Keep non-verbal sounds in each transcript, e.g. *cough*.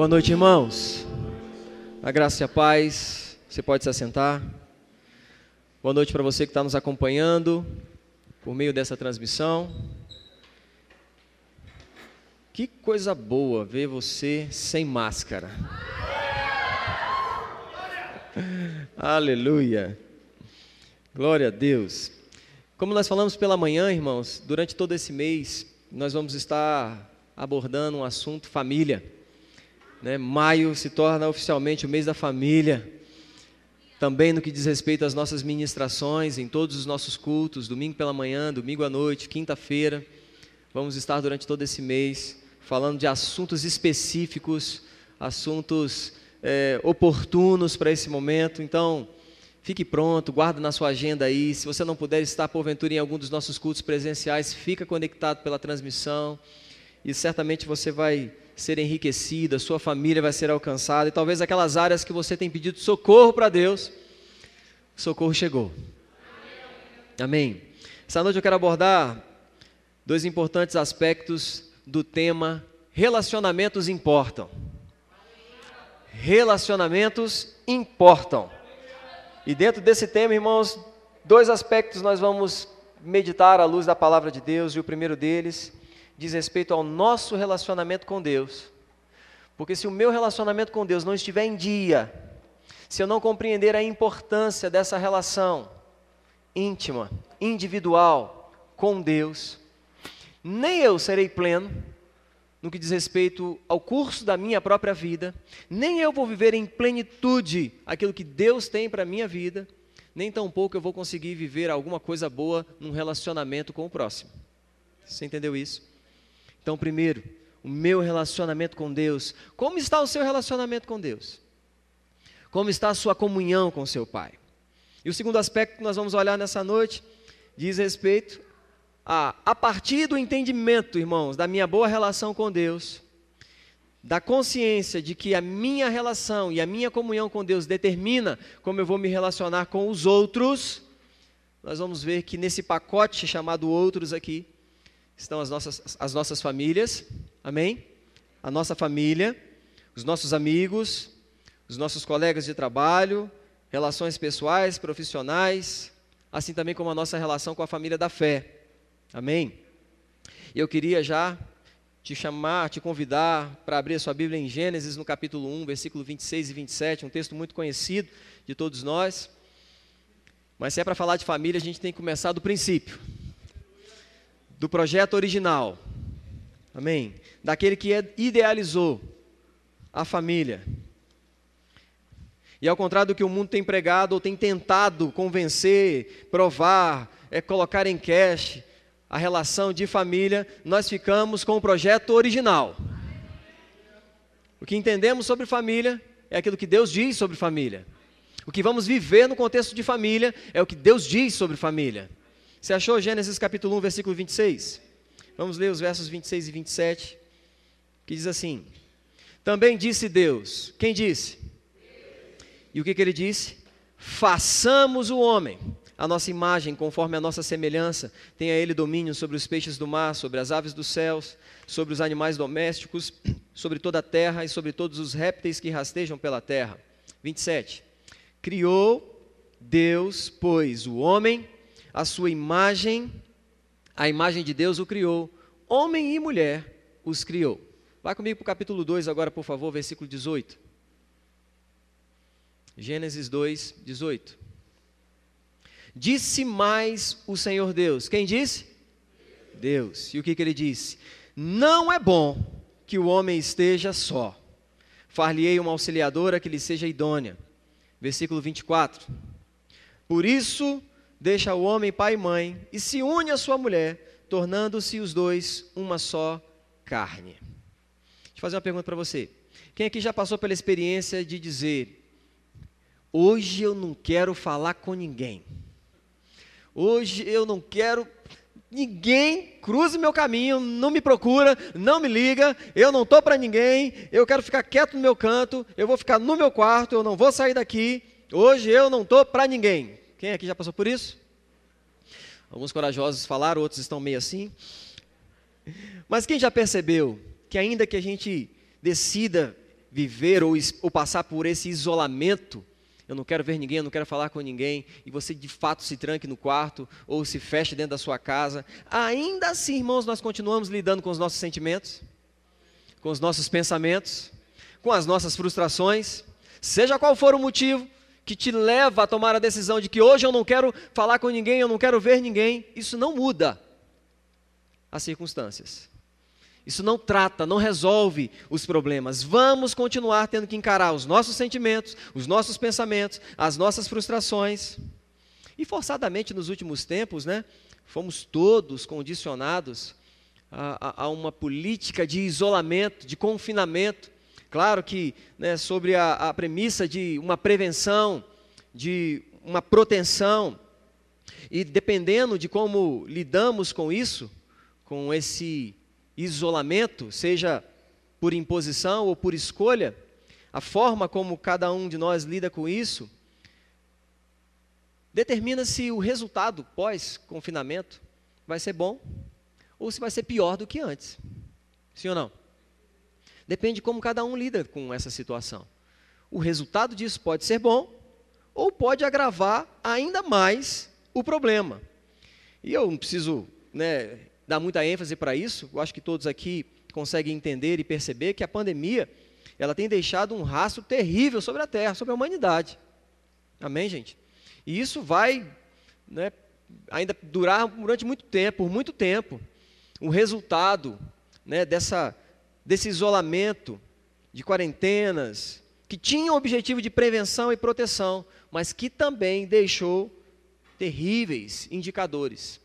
Boa noite, irmãos. A graça e a paz. Você pode se assentar. Boa noite para você que está nos acompanhando por meio dessa transmissão. Que coisa boa ver você sem máscara. *laughs* Aleluia. Glória a Deus. Como nós falamos pela manhã, irmãos, durante todo esse mês, nós vamos estar abordando um assunto família. Né? Maio se torna oficialmente o mês da família. Também no que diz respeito às nossas ministrações, em todos os nossos cultos, domingo pela manhã, domingo à noite, quinta-feira. Vamos estar durante todo esse mês falando de assuntos específicos, assuntos é, oportunos para esse momento. Então, fique pronto, guarda na sua agenda aí. Se você não puder estar porventura em algum dos nossos cultos presenciais, fica conectado pela transmissão e certamente você vai ser enriquecido, a sua família vai ser alcançada e talvez aquelas áreas que você tem pedido socorro para Deus, socorro chegou. Amém. Essa noite eu quero abordar dois importantes aspectos do tema relacionamentos importam. Relacionamentos importam. E dentro desse tema, irmãos, dois aspectos nós vamos meditar à luz da palavra de Deus, e o primeiro deles diz respeito ao nosso relacionamento com Deus. Porque se o meu relacionamento com Deus não estiver em dia, se eu não compreender a importância dessa relação íntima, individual com Deus, nem eu serei pleno no que diz respeito ao curso da minha própria vida, nem eu vou viver em plenitude aquilo que Deus tem para a minha vida, nem tampouco eu vou conseguir viver alguma coisa boa num relacionamento com o próximo. Você entendeu isso? Então, primeiro, o meu relacionamento com Deus. Como está o seu relacionamento com Deus? Como está a sua comunhão com seu Pai? E o segundo aspecto que nós vamos olhar nessa noite diz respeito a, a partir do entendimento, irmãos, da minha boa relação com Deus, da consciência de que a minha relação e a minha comunhão com Deus determina como eu vou me relacionar com os outros, nós vamos ver que nesse pacote chamado outros aqui, estão as nossas, as nossas famílias, amém? A nossa família, os nossos amigos, os nossos colegas de trabalho, relações pessoais, profissionais, assim também como a nossa relação com a família da fé, amém? E eu queria já te chamar, te convidar para abrir a sua Bíblia em Gênesis, no capítulo 1, versículo 26 e 27, um texto muito conhecido de todos nós. Mas se é para falar de família, a gente tem que começar do princípio do projeto original. Amém? Daquele que idealizou a família. E ao contrário do que o mundo tem pregado ou tem tentado convencer, provar, é, colocar em cash a relação de família, nós ficamos com o projeto original. O que entendemos sobre família é aquilo que Deus diz sobre família. O que vamos viver no contexto de família é o que Deus diz sobre família. Você achou Gênesis capítulo 1, versículo 26? Vamos ler os versos 26 e 27, que diz assim: Também disse Deus, quem disse? E o que, que ele disse? Façamos o homem, a nossa imagem, conforme a nossa semelhança, tenha ele domínio sobre os peixes do mar, sobre as aves dos céus, sobre os animais domésticos, *clears throat* sobre toda a terra e sobre todos os répteis que rastejam pela terra. 27. Criou Deus, pois, o homem a sua imagem, a imagem de Deus o criou, homem e mulher os criou. Vá comigo para o capítulo 2 agora, por favor, versículo 18. Gênesis 2, 18. Disse mais o Senhor Deus. Quem disse? Deus. E o que, que ele disse? Não é bom que o homem esteja só. Far-lhe-ei uma auxiliadora que lhe seja idônea. Versículo 24. Por isso deixa o homem pai e mãe e se une à sua mulher, tornando-se os dois uma só carne. Deixa eu fazer uma pergunta para você. Quem aqui já passou pela experiência de dizer: Hoje eu não quero falar com ninguém. Hoje eu não quero ninguém cruze meu caminho, não me procura, não me liga, eu não estou para ninguém, eu quero ficar quieto no meu canto, eu vou ficar no meu quarto, eu não vou sair daqui. Hoje eu não estou para ninguém. Quem aqui já passou por isso? Alguns corajosos falaram, outros estão meio assim. Mas quem já percebeu que ainda que a gente decida viver ou, ou passar por esse isolamento, eu não quero ver ninguém, eu não quero falar com ninguém, e você de fato se tranque no quarto ou se feche dentro da sua casa, ainda assim, irmãos, nós continuamos lidando com os nossos sentimentos, com os nossos pensamentos, com as nossas frustrações, seja qual for o motivo que te leva a tomar a decisão de que hoje eu não quero falar com ninguém, eu não quero ver ninguém, isso não muda as circunstâncias. Isso não trata, não resolve os problemas. Vamos continuar tendo que encarar os nossos sentimentos, os nossos pensamentos, as nossas frustrações. E forçadamente nos últimos tempos, né, fomos todos condicionados a, a, a uma política de isolamento, de confinamento. Claro que né, sobre a, a premissa de uma prevenção, de uma proteção, e dependendo de como lidamos com isso, com esse isolamento, seja por imposição ou por escolha, a forma como cada um de nós lida com isso, determina se o resultado pós-confinamento vai ser bom ou se vai ser pior do que antes. Sim ou não? Depende de como cada um lida com essa situação. O resultado disso pode ser bom ou pode agravar ainda mais o problema. E eu não preciso né, dar muita ênfase para isso. Eu acho que todos aqui conseguem entender e perceber que a pandemia ela tem deixado um rastro terrível sobre a Terra, sobre a humanidade. Amém, gente? E isso vai né, ainda durar durante muito tempo, por muito tempo. O resultado né, dessa, desse isolamento, de quarentenas, que tinha o objetivo de prevenção e proteção, mas que também deixou terríveis indicadores.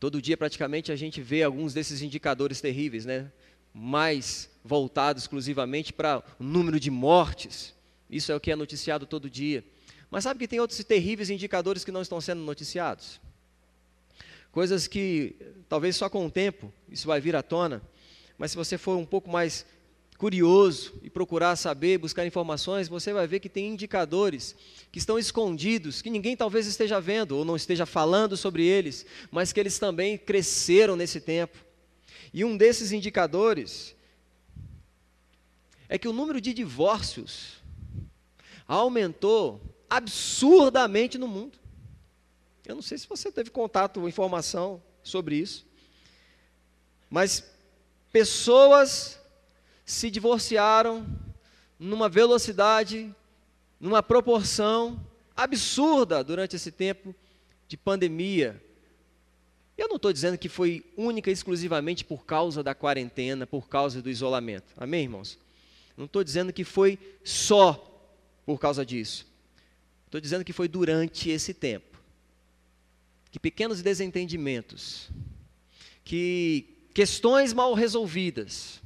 Todo dia, praticamente, a gente vê alguns desses indicadores terríveis, né? mais voltados exclusivamente para o número de mortes. Isso é o que é noticiado todo dia. Mas sabe que tem outros terríveis indicadores que não estão sendo noticiados? Coisas que talvez só com o tempo isso vai vir à tona, mas se você for um pouco mais curioso e procurar saber, buscar informações, você vai ver que tem indicadores que estão escondidos, que ninguém talvez esteja vendo ou não esteja falando sobre eles, mas que eles também cresceram nesse tempo. E um desses indicadores é que o número de divórcios aumentou absurdamente no mundo. Eu não sei se você teve contato ou informação sobre isso, mas pessoas se divorciaram numa velocidade, numa proporção absurda durante esse tempo de pandemia. Eu não estou dizendo que foi única e exclusivamente por causa da quarentena, por causa do isolamento. Amém, irmãos? Não estou dizendo que foi só por causa disso. Estou dizendo que foi durante esse tempo. Que pequenos desentendimentos, que questões mal resolvidas,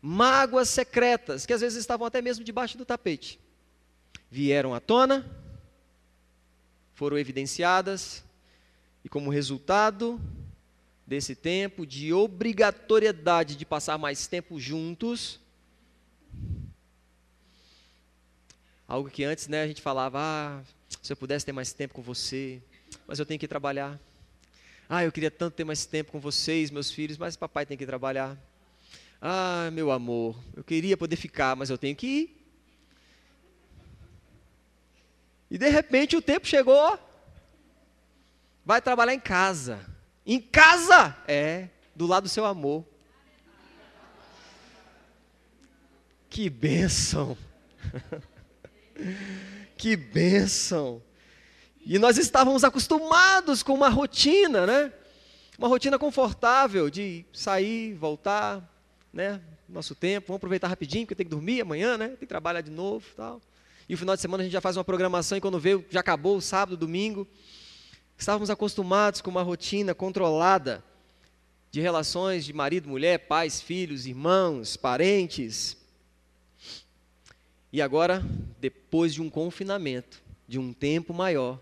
mágoas secretas, que às vezes estavam até mesmo debaixo do tapete, vieram à tona, foram evidenciadas, e como resultado desse tempo de obrigatoriedade de passar mais tempo juntos, algo que antes né, a gente falava, ah, se eu pudesse ter mais tempo com você, mas eu tenho que trabalhar. Ah, eu queria tanto ter mais tempo com vocês, meus filhos, mas papai tem que trabalhar. Ah, meu amor, eu queria poder ficar, mas eu tenho que ir. E de repente o tempo chegou. Vai trabalhar em casa. Em casa? É, do lado do seu amor. Que bênção. *laughs* que bênção. E nós estávamos acostumados com uma rotina, né? Uma rotina confortável de sair, voltar, né? Nosso tempo, vamos aproveitar rapidinho, porque tem que dormir amanhã, né? Tem que trabalhar de novo tal. E o final de semana a gente já faz uma programação e quando vê, já acabou o sábado, domingo. Estávamos acostumados com uma rotina controlada de relações de marido, mulher, pais, filhos, irmãos, parentes. E agora, depois de um confinamento, de um tempo maior,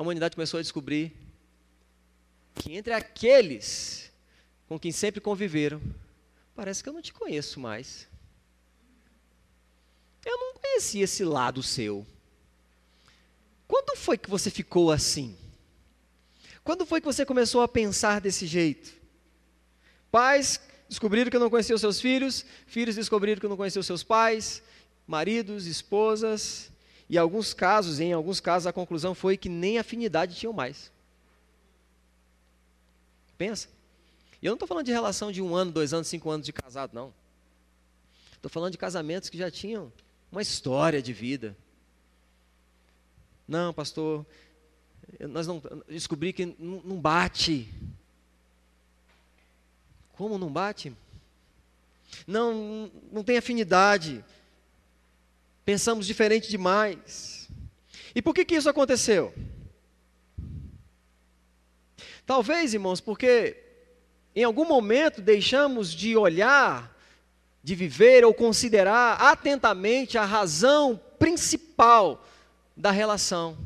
a humanidade começou a descobrir que entre aqueles com quem sempre conviveram, parece que eu não te conheço mais. Eu não conhecia esse lado seu. Quando foi que você ficou assim? Quando foi que você começou a pensar desse jeito? Pais descobriram que não conheciam seus filhos, filhos descobriram que não conheciam seus pais, maridos, esposas, e alguns casos, em alguns casos, a conclusão foi que nem afinidade tinham mais. Pensa. E eu não estou falando de relação de um ano, dois anos, cinco anos de casado, não. Estou falando de casamentos que já tinham uma história de vida. Não, pastor, nós não descobri que não bate. Como não bate? Não, não tem afinidade pensamos diferente demais. E por que, que isso aconteceu? Talvez, irmãos, porque em algum momento deixamos de olhar, de viver ou considerar atentamente a razão principal da relação.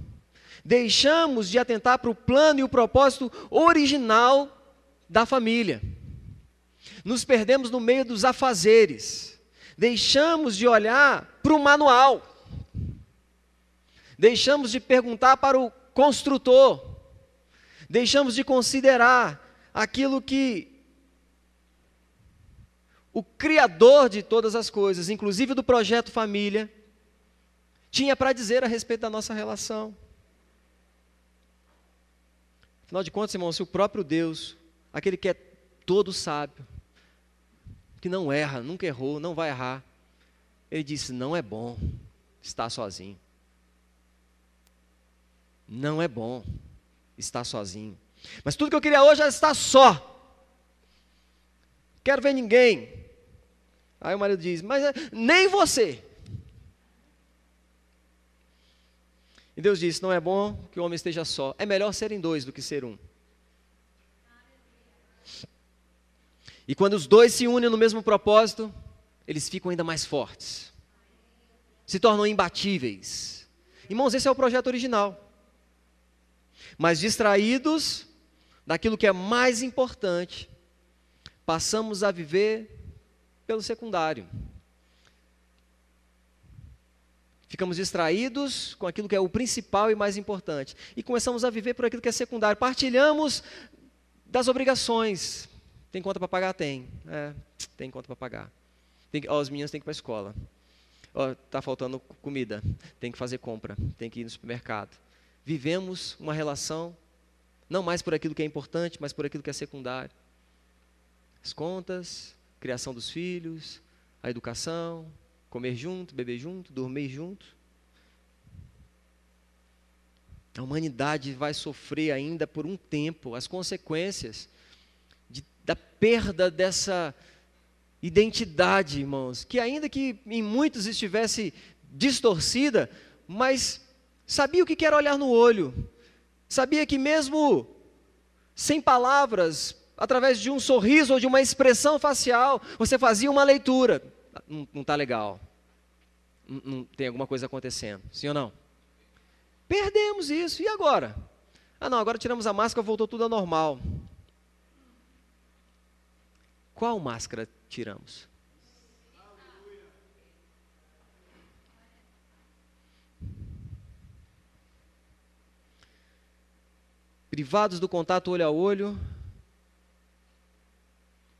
Deixamos de atentar para o plano e o propósito original da família. Nos perdemos no meio dos afazeres Deixamos de olhar para o manual. Deixamos de perguntar para o construtor. Deixamos de considerar aquilo que o Criador de todas as coisas, inclusive do projeto família, tinha para dizer a respeito da nossa relação. Afinal de contas, irmão, se o próprio Deus, aquele que é todo sábio, que não erra, nunca errou, não vai errar. Ele disse: não é bom estar sozinho. Não é bom estar sozinho. Mas tudo que eu queria hoje é estar só. Quero ver ninguém. Aí o marido diz: Mas é, nem você. E Deus disse: Não é bom que o homem esteja só. É melhor serem dois do que ser um. E quando os dois se unem no mesmo propósito, eles ficam ainda mais fortes. Se tornam imbatíveis. Irmãos, esse é o projeto original. Mas distraídos daquilo que é mais importante, passamos a viver pelo secundário. Ficamos distraídos com aquilo que é o principal e mais importante. E começamos a viver por aquilo que é secundário. Partilhamos das obrigações, tem conta para pagar? Tem. É, tem conta para pagar. Tem, ó, os meninos têm que ir para a escola. Está faltando comida. Tem que fazer compra. Tem que ir no supermercado. Vivemos uma relação, não mais por aquilo que é importante, mas por aquilo que é secundário. As contas, criação dos filhos, a educação, comer junto, beber junto, dormir junto. A humanidade vai sofrer ainda por um tempo as consequências da perda dessa identidade, irmãos, que ainda que em muitos estivesse distorcida, mas sabia o que era olhar no olho, sabia que mesmo sem palavras, através de um sorriso ou de uma expressão facial, você fazia uma leitura. Não está legal. Não, não, tem alguma coisa acontecendo. Sim ou não? Perdemos isso. E agora? Ah, não, agora tiramos a máscara, voltou tudo ao normal. Qual máscara tiramos? Privados do contato olho a olho,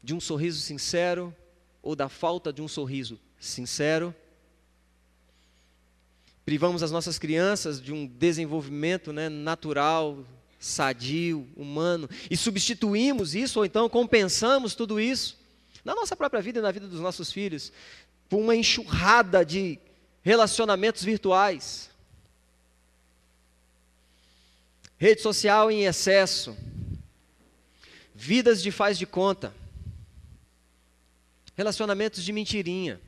de um sorriso sincero ou da falta de um sorriso sincero. Privamos as nossas crianças de um desenvolvimento né, natural, sadio, humano, e substituímos isso, ou então compensamos tudo isso, na nossa própria vida e na vida dos nossos filhos, por uma enxurrada de relacionamentos virtuais. Rede social em excesso, vidas de faz de conta, relacionamentos de mentirinha,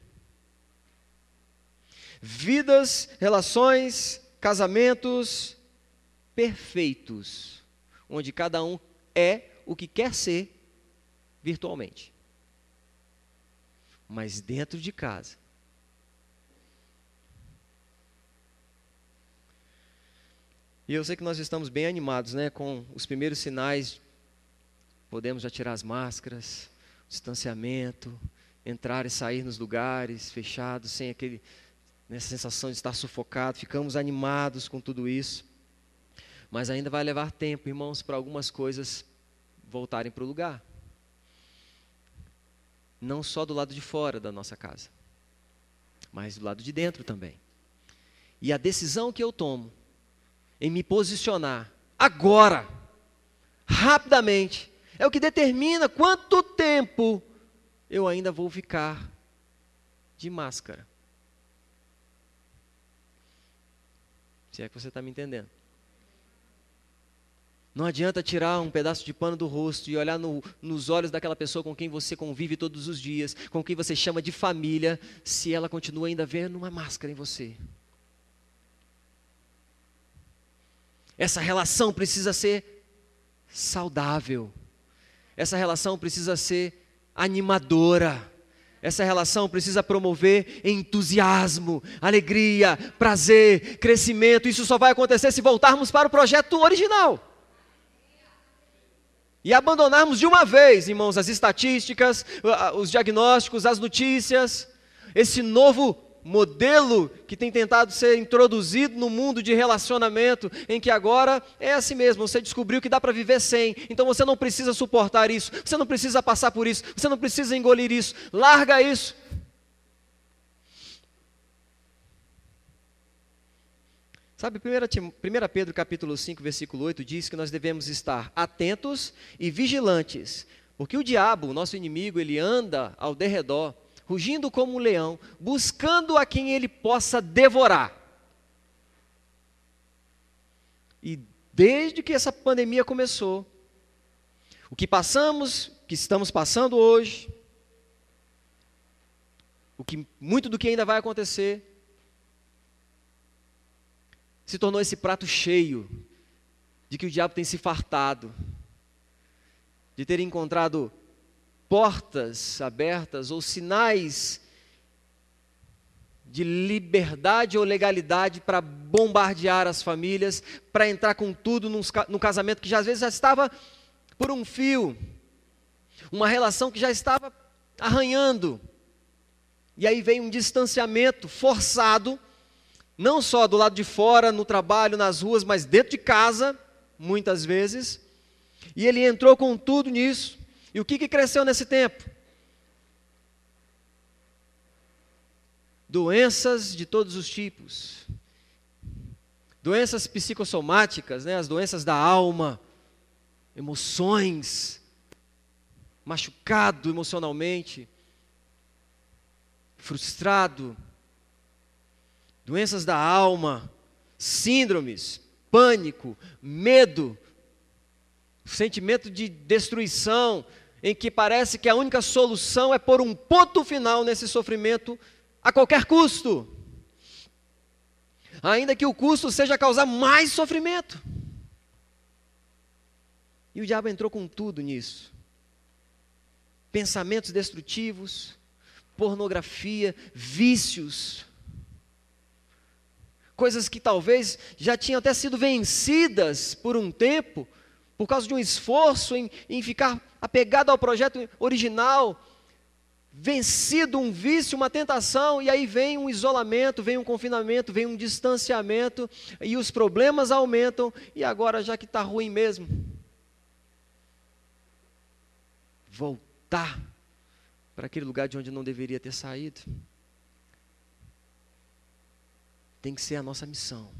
vidas, relações, casamentos perfeitos, onde cada um é o que quer ser virtualmente. Mas dentro de casa. E eu sei que nós estamos bem animados, né, com os primeiros sinais. Podemos já tirar as máscaras, distanciamento, entrar e sair nos lugares fechados, sem aquele nessa sensação de estar sufocado. Ficamos animados com tudo isso. Mas ainda vai levar tempo, irmãos, para algumas coisas voltarem para o lugar. Não só do lado de fora da nossa casa, mas do lado de dentro também. E a decisão que eu tomo em me posicionar agora, rapidamente, é o que determina quanto tempo eu ainda vou ficar de máscara. Se é que você está me entendendo. Não adianta tirar um pedaço de pano do rosto e olhar no, nos olhos daquela pessoa com quem você convive todos os dias, com quem você chama de família, se ela continua ainda vendo uma máscara em você. Essa relação precisa ser saudável. Essa relação precisa ser animadora. Essa relação precisa promover entusiasmo, alegria, prazer, crescimento. Isso só vai acontecer se voltarmos para o projeto original. E abandonarmos de uma vez, irmãos, as estatísticas, os diagnósticos, as notícias, esse novo modelo que tem tentado ser introduzido no mundo de relacionamento, em que agora é assim mesmo, você descobriu que dá para viver sem, então você não precisa suportar isso, você não precisa passar por isso, você não precisa engolir isso, larga isso. Sabe, 1 Pedro capítulo 5, versículo 8 diz que nós devemos estar atentos e vigilantes, porque o diabo, nosso inimigo, ele anda ao derredor, rugindo como um leão, buscando a quem ele possa devorar. E desde que essa pandemia começou, o que passamos, que estamos passando hoje, o que muito do que ainda vai acontecer, se tornou esse prato cheio de que o diabo tem se fartado, de ter encontrado portas abertas ou sinais de liberdade ou legalidade para bombardear as famílias, para entrar com tudo num, casamento que já, às vezes já estava por um fio, uma relação que já estava arranhando. E aí vem um distanciamento forçado, não só do lado de fora, no trabalho, nas ruas, mas dentro de casa, muitas vezes. E ele entrou com tudo nisso. E o que, que cresceu nesse tempo? Doenças de todos os tipos. Doenças psicossomáticas, né? as doenças da alma, emoções, machucado emocionalmente, frustrado, doenças da alma, síndromes, pânico, medo, sentimento de destruição, em que parece que a única solução é pôr um ponto final nesse sofrimento a qualquer custo. Ainda que o custo seja causar mais sofrimento. E o diabo entrou com tudo nisso. Pensamentos destrutivos, pornografia, vícios, coisas que talvez já tinham até sido vencidas por um tempo, por causa de um esforço em, em ficar apegado ao projeto original, vencido um vício, uma tentação, e aí vem um isolamento, vem um confinamento, vem um distanciamento, e os problemas aumentam, e agora já que está ruim mesmo, voltar para aquele lugar de onde não deveria ter saído. Tem que ser a nossa missão.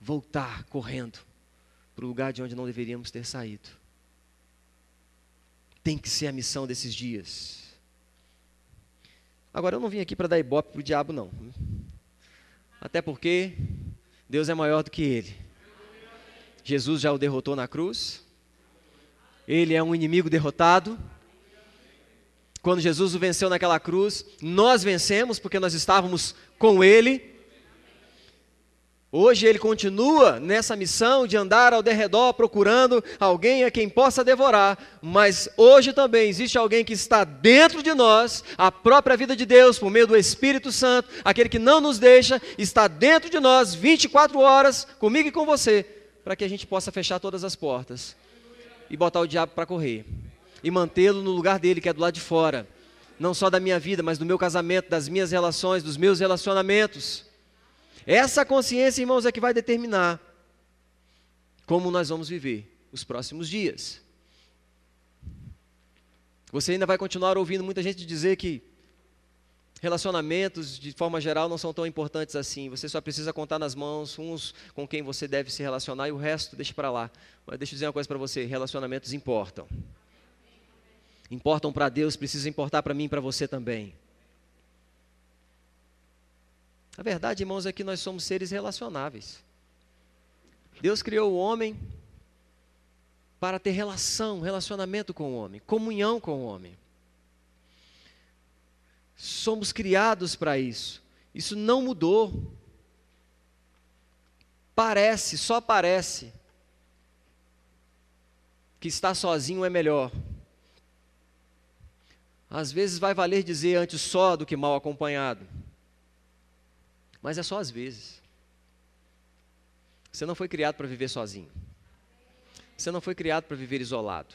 Voltar correndo para o lugar de onde não deveríamos ter saído. Tem que ser a missão desses dias. Agora, eu não vim aqui para dar ibope para o diabo, não. Até porque Deus é maior do que ele. Jesus já o derrotou na cruz. Ele é um inimigo derrotado. Quando Jesus o venceu naquela cruz, nós vencemos porque nós estávamos com ele. Hoje ele continua nessa missão de andar ao derredor procurando alguém a quem possa devorar, mas hoje também existe alguém que está dentro de nós, a própria vida de Deus, por meio do Espírito Santo, aquele que não nos deixa, está dentro de nós 24 horas, comigo e com você, para que a gente possa fechar todas as portas e botar o diabo para correr e mantê-lo no lugar dele, que é do lado de fora, não só da minha vida, mas do meu casamento, das minhas relações, dos meus relacionamentos. Essa consciência, irmãos, é que vai determinar como nós vamos viver os próximos dias. Você ainda vai continuar ouvindo muita gente dizer que relacionamentos, de forma geral, não são tão importantes assim. Você só precisa contar nas mãos uns com quem você deve se relacionar e o resto deixa para lá. Mas deixa eu dizer uma coisa para você: relacionamentos importam. Importam para Deus, precisa importar para mim e para você também. A verdade, irmãos, é que nós somos seres relacionáveis. Deus criou o homem para ter relação, relacionamento com o homem, comunhão com o homem. Somos criados para isso. Isso não mudou. Parece, só parece, que estar sozinho é melhor. Às vezes vai valer dizer antes só do que mal acompanhado. Mas é só às vezes. Você não foi criado para viver sozinho. Você não foi criado para viver isolado.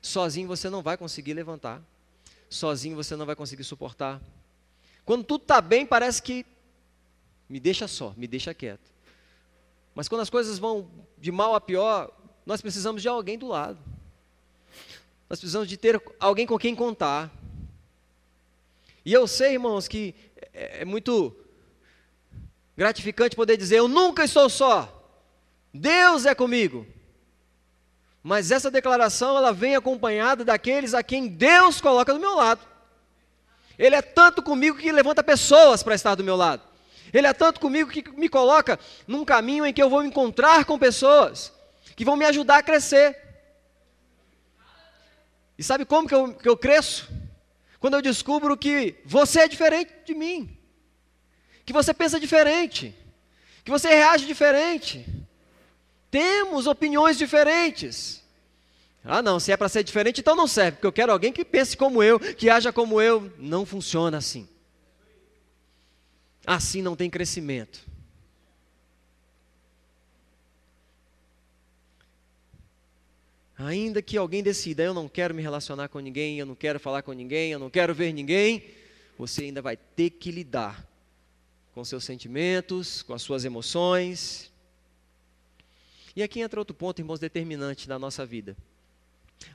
Sozinho você não vai conseguir levantar. Sozinho você não vai conseguir suportar. Quando tudo está bem, parece que me deixa só, me deixa quieto. Mas quando as coisas vão de mal a pior, nós precisamos de alguém do lado. Nós precisamos de ter alguém com quem contar. E eu sei, irmãos, que é, é muito gratificante poder dizer: Eu nunca estou só. Deus é comigo. Mas essa declaração ela vem acompanhada daqueles a quem Deus coloca do meu lado. Ele é tanto comigo que levanta pessoas para estar do meu lado. Ele é tanto comigo que me coloca num caminho em que eu vou me encontrar com pessoas que vão me ajudar a crescer. E sabe como que eu, que eu cresço? Quando eu descubro que você é diferente de mim, que você pensa diferente, que você reage diferente. Temos opiniões diferentes. Ah, não, se é para ser diferente, então não serve, porque eu quero alguém que pense como eu, que haja como eu. Não funciona assim. Assim não tem crescimento. Ainda que alguém decida, eu não quero me relacionar com ninguém, eu não quero falar com ninguém, eu não quero ver ninguém, você ainda vai ter que lidar com seus sentimentos, com as suas emoções. E aqui entra outro ponto, irmãos, determinante da nossa vida.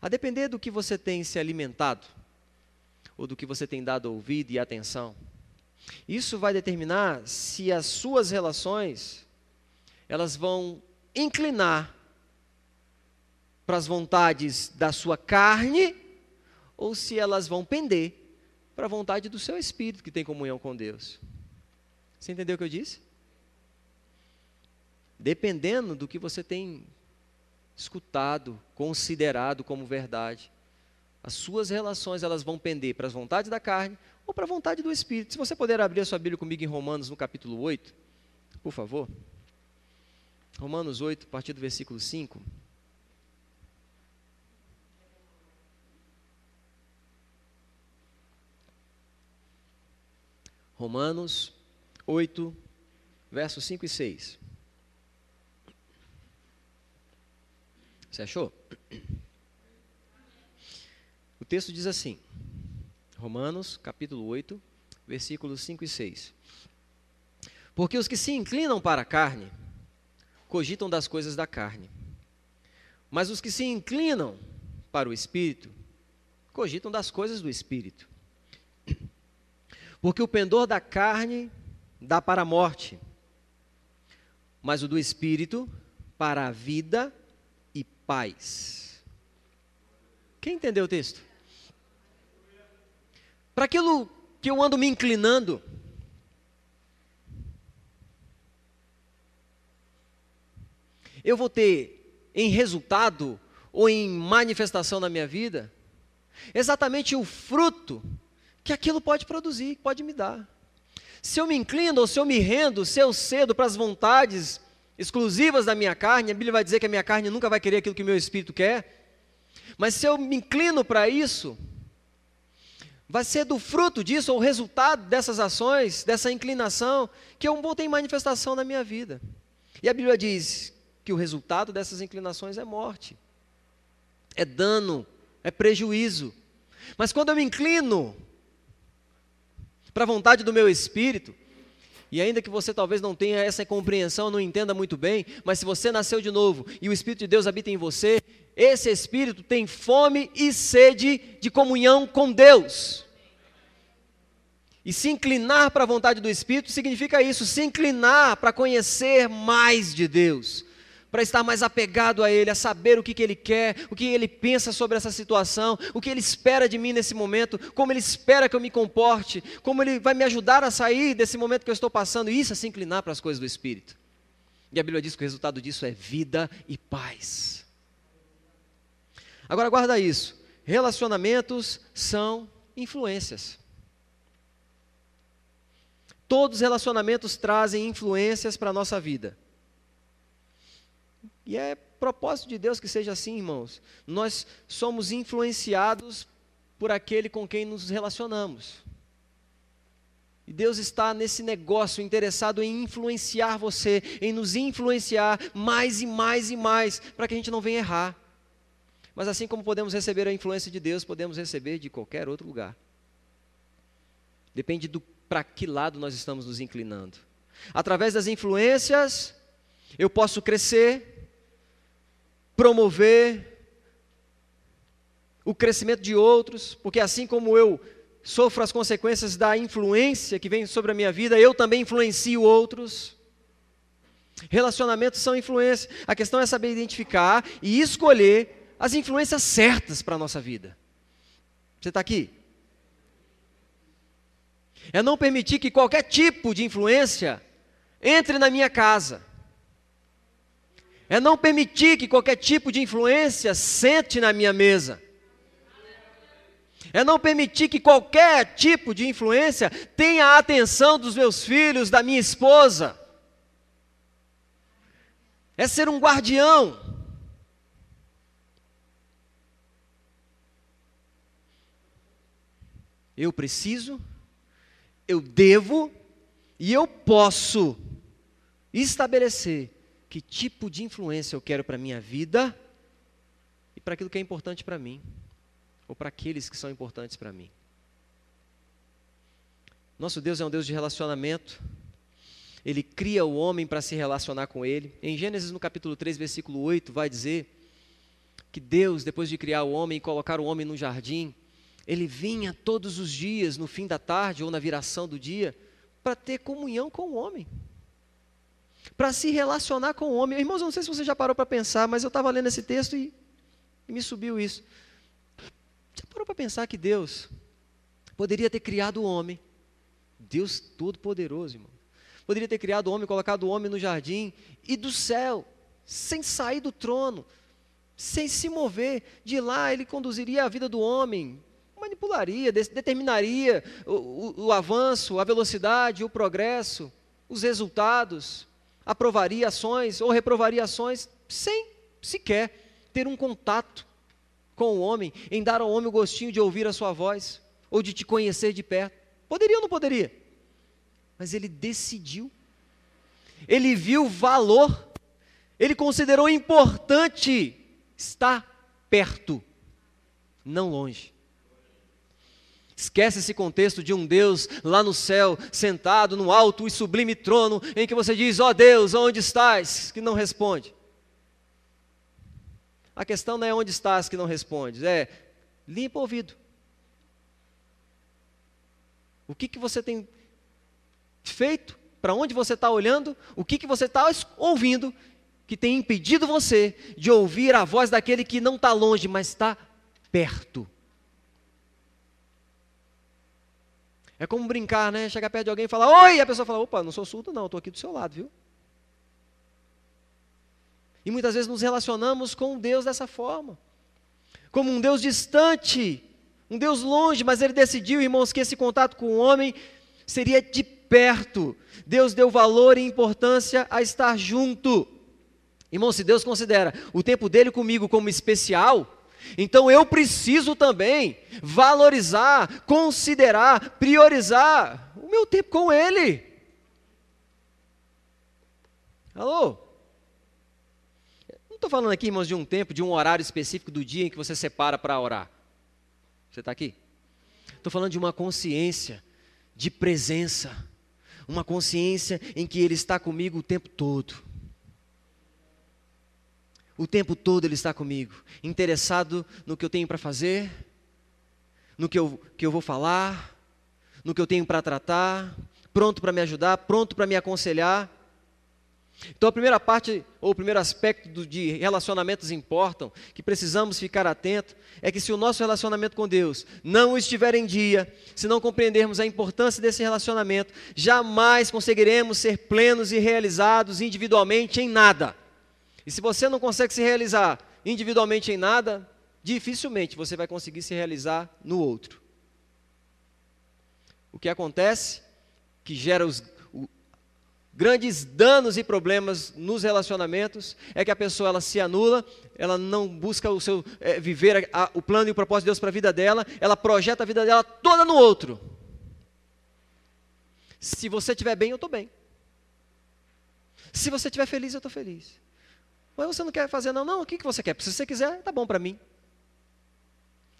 A depender do que você tem se alimentado, ou do que você tem dado ouvido e atenção, isso vai determinar se as suas relações elas vão inclinar para as vontades da sua carne ou se elas vão pender para a vontade do seu espírito que tem comunhão com Deus. Você entendeu o que eu disse? Dependendo do que você tem escutado, considerado como verdade, as suas relações elas vão pender para as vontades da carne ou para a vontade do espírito. Se você puder abrir a sua Bíblia comigo em Romanos no capítulo 8, por favor. Romanos 8, a partir do versículo 5. Romanos 8, versos 5 e 6. Você achou? O texto diz assim, Romanos, capítulo 8, versículos 5 e 6. Porque os que se inclinam para a carne, cogitam das coisas da carne. Mas os que se inclinam para o espírito, cogitam das coisas do espírito. Porque o pendor da carne dá para a morte, mas o do espírito para a vida e paz. Quem entendeu o texto? Para aquilo que eu ando me inclinando, eu vou ter em resultado ou em manifestação na minha vida exatamente o fruto que aquilo pode produzir, pode me dar. Se eu me inclino ou se eu me rendo, se eu cedo para as vontades exclusivas da minha carne, a Bíblia vai dizer que a minha carne nunca vai querer aquilo que o meu espírito quer. Mas se eu me inclino para isso, vai ser do fruto disso, ou o resultado dessas ações, dessa inclinação, que eu vou ter manifestação na minha vida. E a Bíblia diz que o resultado dessas inclinações é morte, é dano, é prejuízo. Mas quando eu me inclino para a vontade do meu espírito, E ainda que você talvez não tenha essa compreensão, não entenda muito bem, mas se você nasceu de novo e o Espírito de Deus habita em você, esse Espírito tem fome e sede de comunhão com Deus. E se inclinar para a vontade do Espírito significa isso, se inclinar para conhecer mais de Deus, para estar mais apegado a Ele, a saber o que, que Ele quer, o que Ele pensa sobre essa situação, o que Ele espera de mim nesse momento, como Ele espera que eu me comporte, como Ele vai me ajudar a sair desse momento que eu estou passando, e isso é se inclinar para as coisas do Espírito. E a Bíblia diz que o resultado disso é vida e paz. Agora guarda isso, relacionamentos são influências. Todos os relacionamentos trazem influências para a nossa vida. E é propósito de Deus que seja assim, irmãos. Nós somos influenciados por aquele com quem nos relacionamos. E Deus está nesse negócio interessado em influenciar você, em nos influenciar mais e mais e mais, para que a gente não venha errar. Mas assim como podemos receber a influência de Deus, podemos receber de qualquer outro lugar. Depende do para que lado nós estamos nos inclinando. Através das influências, eu posso crescer, promover o crescimento de outros, porque assim como eu sofro as consequências da influência que vem sobre a minha vida, eu também influencio outros. Relacionamentos são influência. A questão é saber identificar e escolher as influências certas para a nossa vida. Você está aqui? é não permitir que qualquer tipo de influência entre na minha casa. É não permitir que qualquer tipo de influência sente na minha mesa. É não permitir que qualquer tipo de influência tenha a atenção dos meus filhos, da minha esposa. É ser um guardião. Eu preciso eu devo e eu posso estabelecer que tipo de influência eu quero para a minha vida e para aquilo que é importante para mim, ou para aqueles que são importantes para mim. Nosso Deus é um Deus de relacionamento. Ele cria o homem para se relacionar com ele. Em Gênesis, no capítulo 3, versículo 8, vai dizer que Deus, depois de criar o homem e colocar o homem no jardim, ele vinha todos os dias, no fim da tarde ou na viração do dia, para ter comunhão com o homem, para se relacionar com o homem. Irmãos, eu não sei se você já parou para pensar, mas eu estava lendo esse texto e, e me subiu isso. Já parou para pensar que Deus poderia ter criado o homem, Deus Todo-Poderoso, irmão, poderia ter criado o homem, colocado o homem no jardim e do céu, sem sair do trono, sem se mover, de lá ele conduziria a vida do homem, manipularia, determinaria o, o, o avanço, a velocidade, o progresso, os resultados, aprovaria ações ou reprovaria ações sem sequer ter um contato com o homem, em dar ao homem o gostinho de ouvir a sua voz ou de te conhecer de perto. Poderia ou não poderia? Mas ele decidiu. Ele viu valor. Ele considerou importante estar perto, não longe. Esquece esse contexto de um Deus lá no céu, sentado no alto e sublime trono, em que você diz: Ó oh Deus, onde estás? Que não responde. A questão não é onde estás que não respondes, é limpa o ouvido. O que, que você tem feito? Para onde você está olhando? O que, que você está ouvindo que tem impedido você de ouvir a voz daquele que não está longe, mas está perto? É como brincar, né? Chegar perto de alguém e falar, oi, e a pessoa fala, opa, não sou surdo não, estou aqui do seu lado, viu? E muitas vezes nos relacionamos com Deus dessa forma. Como um Deus distante, um Deus longe, mas ele decidiu, irmãos, que esse contato com o homem seria de perto. Deus deu valor e importância a estar junto. Irmão, se Deus considera o tempo dele comigo como especial, então eu preciso também valorizar, considerar, priorizar o meu tempo com Ele. Alô? Não estou falando aqui, irmãos, de um tempo, de um horário específico do dia em que você separa para orar. Você está aqui? Estou falando de uma consciência, de presença, uma consciência em que Ele está comigo o tempo todo. O tempo todo Ele está comigo, interessado no que eu tenho para fazer, no que eu, que eu vou falar, no que eu tenho para tratar, pronto para me ajudar, pronto para me aconselhar. Então, a primeira parte, ou o primeiro aspecto do, de relacionamentos importam, que precisamos ficar atento, é que se o nosso relacionamento com Deus não estiver em dia, se não compreendermos a importância desse relacionamento, jamais conseguiremos ser plenos e realizados individualmente em nada. E se você não consegue se realizar individualmente em nada, dificilmente você vai conseguir se realizar no outro. O que acontece, que gera os, grandes danos e problemas nos relacionamentos é que a pessoa ela se anula, ela não busca o seu é, viver a, a, o plano e o propósito de Deus para a vida dela, ela projeta a vida dela toda no outro. Se você estiver bem, eu estou bem. Se você estiver feliz, eu estou feliz. Mas você não quer fazer não? Não, o que, que você quer? Se você quiser, tá bom para mim.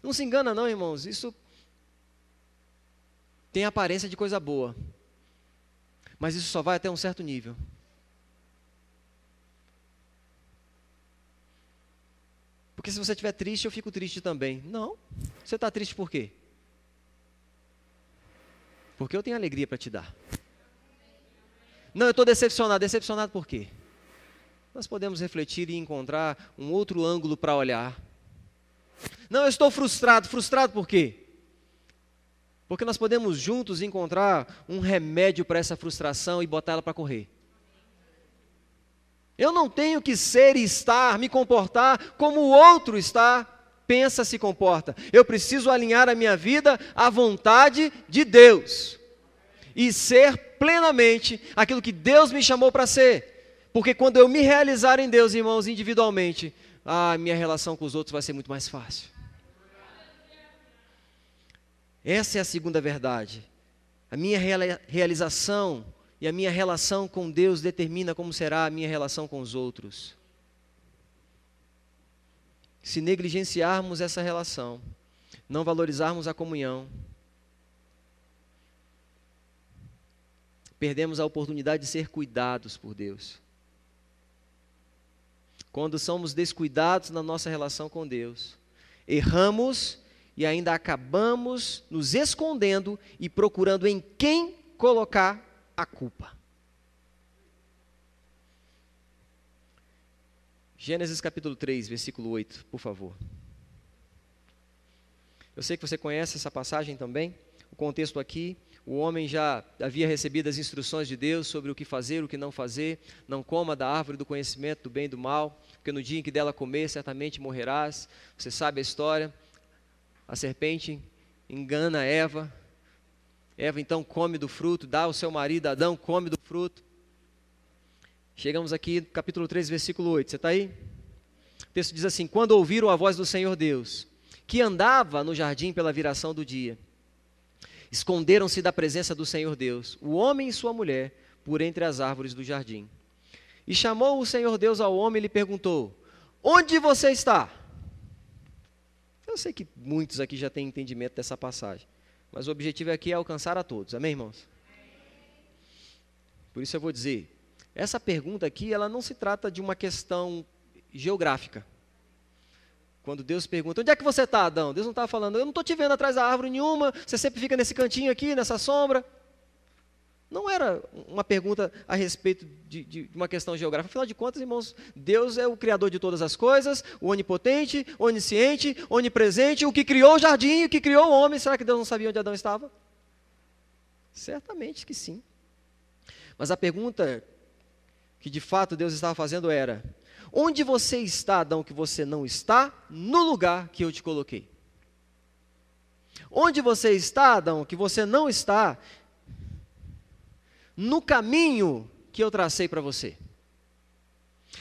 Não se engana não, irmãos. Isso tem aparência de coisa boa. Mas isso só vai até um certo nível. Porque se você estiver triste, eu fico triste também. Não. Você está triste por quê? Porque eu tenho alegria para te dar. Não, eu estou decepcionado. Decepcionado por quê? Nós podemos refletir e encontrar um outro ângulo para olhar. Não, eu estou frustrado. Frustrado por quê? Porque nós podemos juntos encontrar um remédio para essa frustração e botar ela para correr. Eu não tenho que ser e estar, me comportar como o outro está, pensa, se comporta. Eu preciso alinhar a minha vida à vontade de Deus e ser plenamente aquilo que Deus me chamou para ser. Porque quando eu me realizar em Deus, irmãos, individualmente, a minha relação com os outros vai ser muito mais fácil. Essa é a segunda verdade. A minha realização e a minha relação com Deus determina como será a minha relação com os outros. Se negligenciarmos essa relação, não valorizarmos a comunhão, perdemos a oportunidade de ser cuidados por Deus. Quando somos descuidados na nossa relação com Deus, erramos e ainda acabamos nos escondendo e procurando em quem colocar a culpa. Gênesis capítulo 3, versículo 8, por favor. Eu sei que você conhece essa passagem também. O contexto aqui, o homem já havia recebido as instruções de Deus sobre o que fazer, o que não fazer. Não coma da árvore do conhecimento do bem e do mal, porque no dia em que dela comer, certamente morrerás. Você sabe a história. A serpente engana Eva. Eva então come do fruto, dá ao seu marido Adão, come do fruto. Chegamos aqui capítulo 3, versículo 8. Você está aí? O texto diz assim: Quando ouviram a voz do Senhor Deus, que andava no jardim pela viração do dia, esconderam-se da presença do Senhor Deus, o homem e sua mulher, por entre as árvores do jardim. E chamou o Senhor Deus ao homem e lhe perguntou: Onde você está? Eu sei que muitos aqui já têm entendimento dessa passagem, mas o objetivo aqui é alcançar a todos. Amém, irmãos? Por isso eu vou dizer, essa pergunta aqui, ela não se trata de uma questão geográfica. Quando Deus pergunta, onde é que você está, Adão? Deus não está falando, eu não estou te vendo atrás da árvore nenhuma, você sempre fica nesse cantinho aqui, nessa sombra. Não era uma pergunta a respeito de, de, uma questão geográfica. Afinal de contas, irmãos, Deus é o Criador de todas as coisas, o onipotente, onisciente, onipresente, o que criou o jardim, o que criou o homem. Será que Deus não sabia onde Adão estava? Certamente que sim. Mas a pergunta que de fato Deus estava fazendo era: onde você está, Adão, que você não está, no lugar que eu te coloquei? Onde você está, Adão, que você não está, no caminho que eu tracei para você.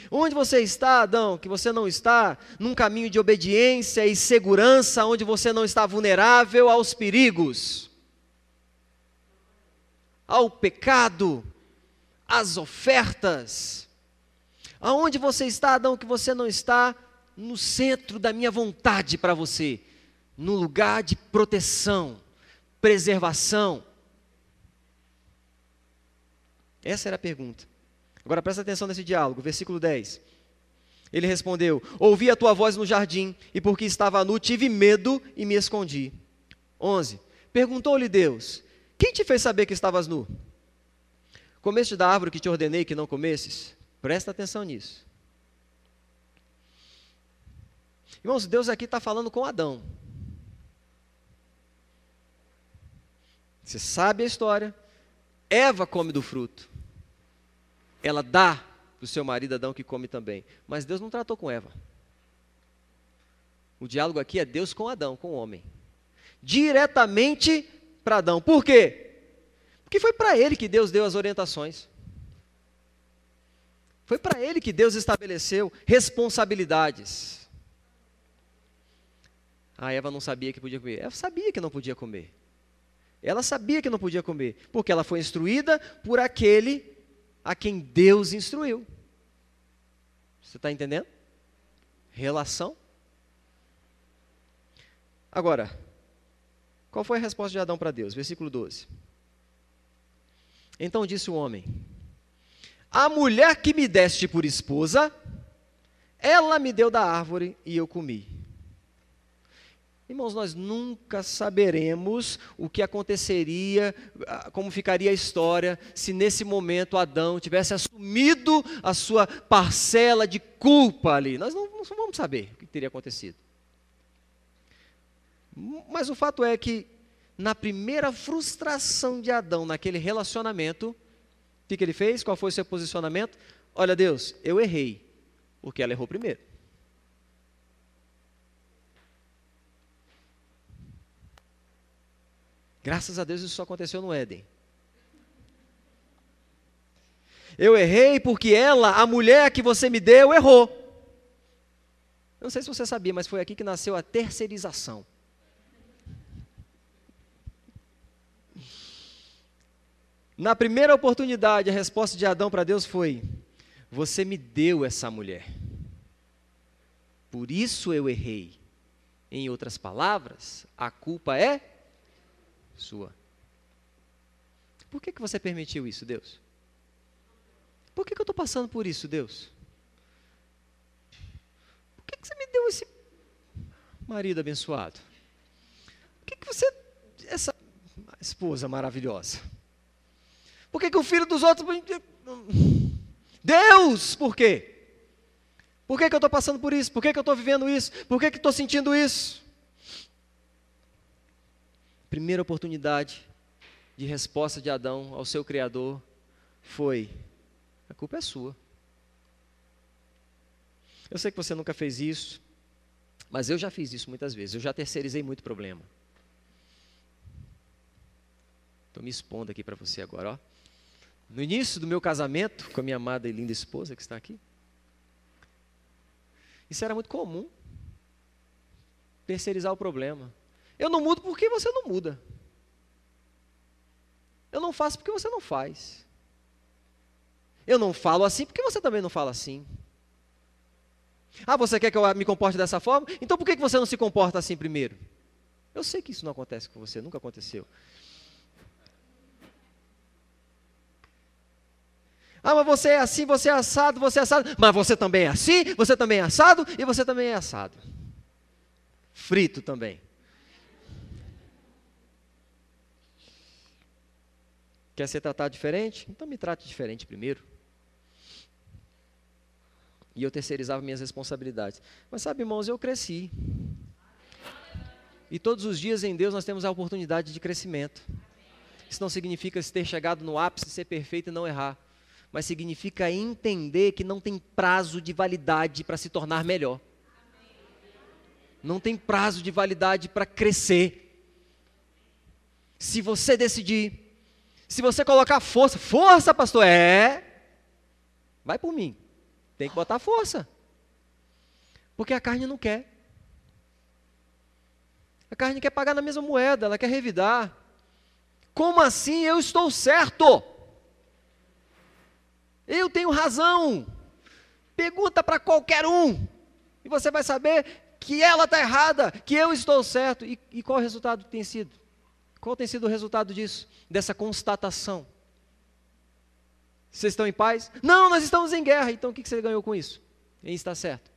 Onde você está, Adão, que você não está num caminho de obediência e segurança, onde você não está vulnerável aos perigos, ao pecado, às ofertas. Aonde você está, Adão, que você não está no centro da minha vontade para você, no lugar de proteção, preservação, Essa era a pergunta. Agora presta atenção nesse diálogo, versículo 10. Ele respondeu: Ouvi a tua voz no jardim, e porque estava nu, tive medo e me escondi. 11. Perguntou-lhe Deus: Quem te fez saber que estavas nu? Comeste da árvore que te ordenei que não comesses? Presta atenção nisso. Irmãos, Deus aqui está falando com Adão. Você sabe a história. Eva come do fruto. Ela dá para o seu marido Adão que come também. Mas Deus não tratou com Eva. O diálogo aqui é Deus com Adão, com o homem. Diretamente para Adão. Por quê? Porque foi para ele que Deus deu as orientações. Foi para ele que Deus estabeleceu responsabilidades. A Eva não sabia que podia comer. Eva sabia que não podia comer. Ela sabia que não podia comer, porque ela foi instruída por aquele a quem Deus instruiu. Você está entendendo? Relação. Agora, qual foi a resposta de Adão para Deus? Versículo 12. Então disse o homem: A mulher que me deste por esposa, ela me deu da árvore e eu comi. Irmãos, nós nunca saberemos o que aconteceria, ah, como ficaria a história, se nesse momento Adão tivesse assumido a sua parcela de culpa ali. Nós não, não vamos saber o que teria acontecido. Mas o fato é que na primeira frustração de Adão naquele relacionamento, que, que ele fez? Qual foi o seu posicionamento? Olha, Deus, eu errei, porque ela errou primeiro. Graças a Deus isso só aconteceu no Éden. Eu errei porque ela, a mulher que você me deu, errou. Eu não sei se você sabia, mas foi aqui que nasceu a terceirização. Na primeira oportunidade, a resposta de Adão para Deus foi: Você me deu essa mulher. Por isso eu errei. Em outras palavras, a culpa é sua. Por que, que você permitiu isso, Deus? Por que, que eu estou passando por isso, Deus? Por que, que você me deu esse marido abençoado? Por que, que você. essa esposa maravilhosa? Por que, que o filho dos outros. Deus, por quê? Por que, que eu estou passando por isso? Por que, que eu estou vivendo isso? Por que, que estou sentindo isso? Primeira oportunidade de resposta de Adão ao seu Criador foi: a culpa é sua. Eu sei que você nunca fez isso, mas eu já fiz isso muitas vezes. Eu já terceirizei muito problema. Estou me expondo aqui para você agora, ó. No início do meu casamento com a minha amada e linda esposa que está aqui, isso era muito comum. Terceirizar o problema. Eu não mudo porque você não muda. Eu não faço porque você não faz. Eu não falo assim porque você também não fala assim. Ah, você quer que eu me comporte dessa forma? Então por que você não se comporta assim primeiro? Eu sei que isso não acontece com você, nunca aconteceu. Ah, mas você é assim, você é assado, você é assado. Mas você também é assim, você também é assado e você também é assado. Frito também. Quer ser tratado diferente? Então me trate diferente primeiro. E eu terceirizava minhas responsabilidades. Mas sabe, irmãos, eu cresci. E todos os dias em Deus nós temos a oportunidade de crescimento. Isso não significa ter chegado no ápice, ser perfeito e não errar mas significa entender que não tem prazo de validade para se tornar melhor. Não tem prazo de validade para crescer. Se você decidir, se você colocar força, força, pastor, é, vai por mim. Tem que botar força. Porque a carne não quer. A carne quer pagar na mesma moeda, ela quer revidar. Como assim eu estou certo? Eu tenho razão. Pergunta para qualquer um. E você vai saber que ela está errada, que eu estou certo. E, e qual o resultado tem sido? Qual tem sido o resultado disso? Dessa constatação? Vocês estão em paz? Não, nós estamos em guerra. Então o que você ganhou com isso? Em estar certo.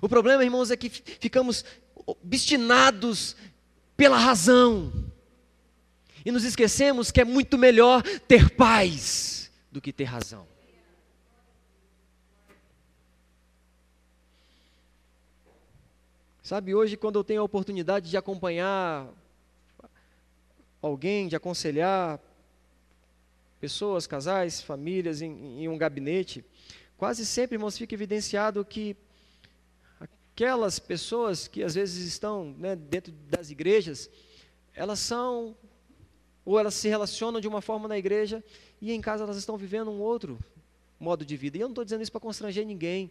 O problema, irmãos, é que ficamos obstinados pela razão. E nos esquecemos que é muito melhor ter paz do que ter razão. Sabe, hoje, quando eu tenho a oportunidade de acompanhar alguém, de aconselhar pessoas, casais, famílias em, em um gabinete, quase sempre, irmãos, fica evidenciado que aquelas pessoas que às vezes estão né, dentro das igrejas, elas são, ou elas se relacionam de uma forma na igreja e em casa elas estão vivendo um outro modo de vida. E eu não estou dizendo isso para constranger ninguém,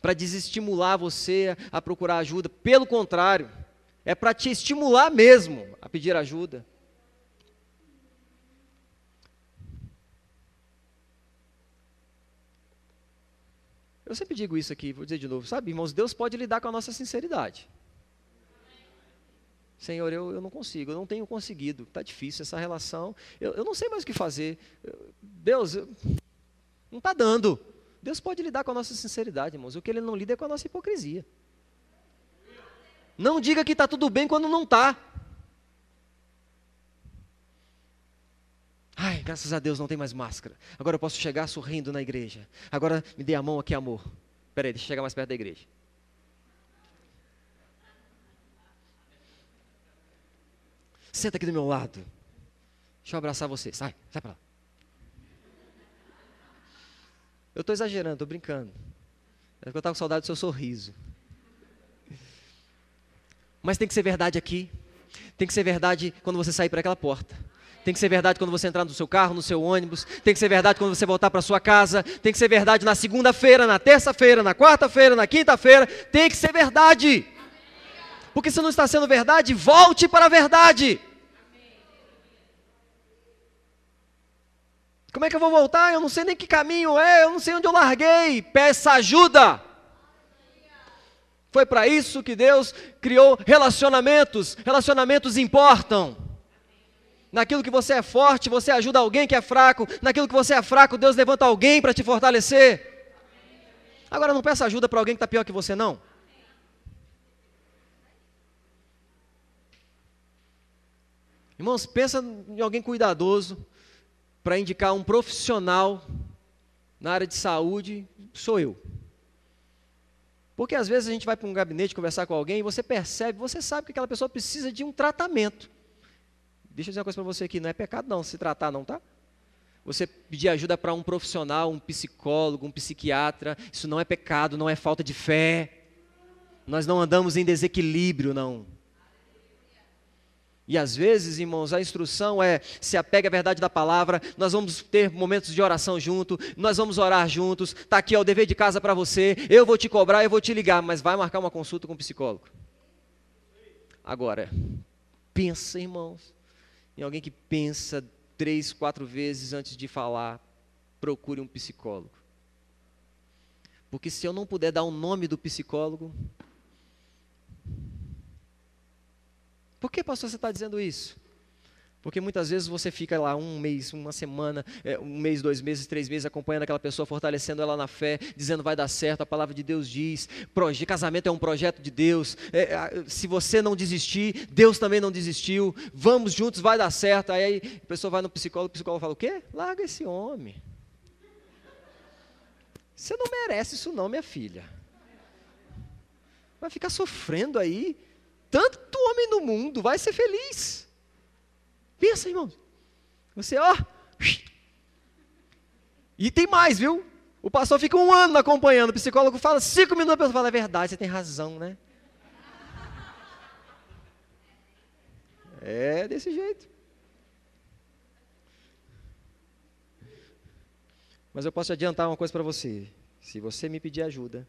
para desestimular você a procurar ajuda, pelo contrário, é para te estimular mesmo a pedir ajuda. Eu sempre digo isso aqui, vou dizer de novo, sabe, irmãos, Deus pode lidar com a nossa sinceridade. Senhor, eu, eu não consigo, eu não tenho conseguido, está difícil essa relação, eu, eu não sei mais o que fazer. Deus, eu, não está dando. Deus pode lidar com a nossa sinceridade, irmãos. O que Ele não lida é com a nossa hipocrisia. Não diga que está tudo bem quando não está. Ai, graças a Deus não tem mais máscara. Agora eu posso chegar sorrindo na igreja. Agora me dê a mão aqui, amor. Espera aí, deixa eu chegar mais perto da igreja. Senta aqui do meu lado. Deixa eu abraçar você. Sai, sai para lá. Eu estou exagerando, estou brincando. É porque eu estava com saudade do seu sorriso. Mas tem que ser verdade aqui. Tem que ser verdade quando você sair para aquela porta. Tem que ser verdade quando você entrar no seu carro, no seu ônibus. Tem que ser verdade quando você voltar para sua casa. Tem que ser verdade na segunda-feira, na terça-feira, na quarta-feira, na quinta-feira. Tem que ser verdade. Porque se não está sendo verdade, volte para a verdade. Como é que eu vou voltar? Eu não sei nem que caminho é, eu não sei onde eu larguei. Peça ajuda. Foi para isso que Deus criou relacionamentos. Relacionamentos importam. Naquilo que você é forte, você ajuda alguém que é fraco. Naquilo que você é fraco, Deus levanta alguém para te fortalecer. Agora não peça ajuda para alguém que está pior que você, não. Irmãos, pensa em alguém cuidadoso para indicar um profissional na área de saúde, sou eu. Porque às vezes a gente vai para um gabinete conversar com alguém e você percebe, você sabe que aquela pessoa precisa de um tratamento. Deixa eu dizer uma coisa para você aqui, não é pecado não se tratar não, tá? Você pedir ajuda para um profissional, um psicólogo, um psiquiatra, isso não é pecado, não é falta de fé. Nós não andamos em desequilíbrio, não. E às vezes, irmãos, a instrução é se apegue à verdade da palavra, nós vamos ter momentos de oração junto, nós vamos orar juntos, está aqui ó, o dever de casa para você, eu vou te cobrar, eu vou te ligar, mas vai marcar uma consulta com o psicólogo. Agora, pensa, irmãos, em alguém que pensa três, quatro vezes antes de falar, procure um psicólogo. Porque se eu não puder dar o nome do psicólogo. Por que, pastor, você está dizendo isso? Porque muitas vezes você fica lá um mês, uma semana, é, um mês, dois meses, três meses, acompanhando aquela pessoa, fortalecendo ela na fé, dizendo vai dar certo, a palavra de Deus diz, casamento é um projeto de Deus, é, se você não desistir, Deus também não desistiu, vamos juntos, vai dar certo. Aí a pessoa vai no psicólogo, o psicólogo fala: o quê? Larga esse homem. Você não merece isso, não, minha filha. Vai ficar sofrendo aí. Tanto homem no mundo, vai ser feliz. Pensa, irmão. Você, ó. E tem mais, viu? O pastor fica um ano acompanhando, o psicólogo fala cinco minutos, a pessoa fala, é verdade, você tem razão, né? É desse jeito. Mas eu posso adiantar uma coisa para você. Se você me pedir ajuda,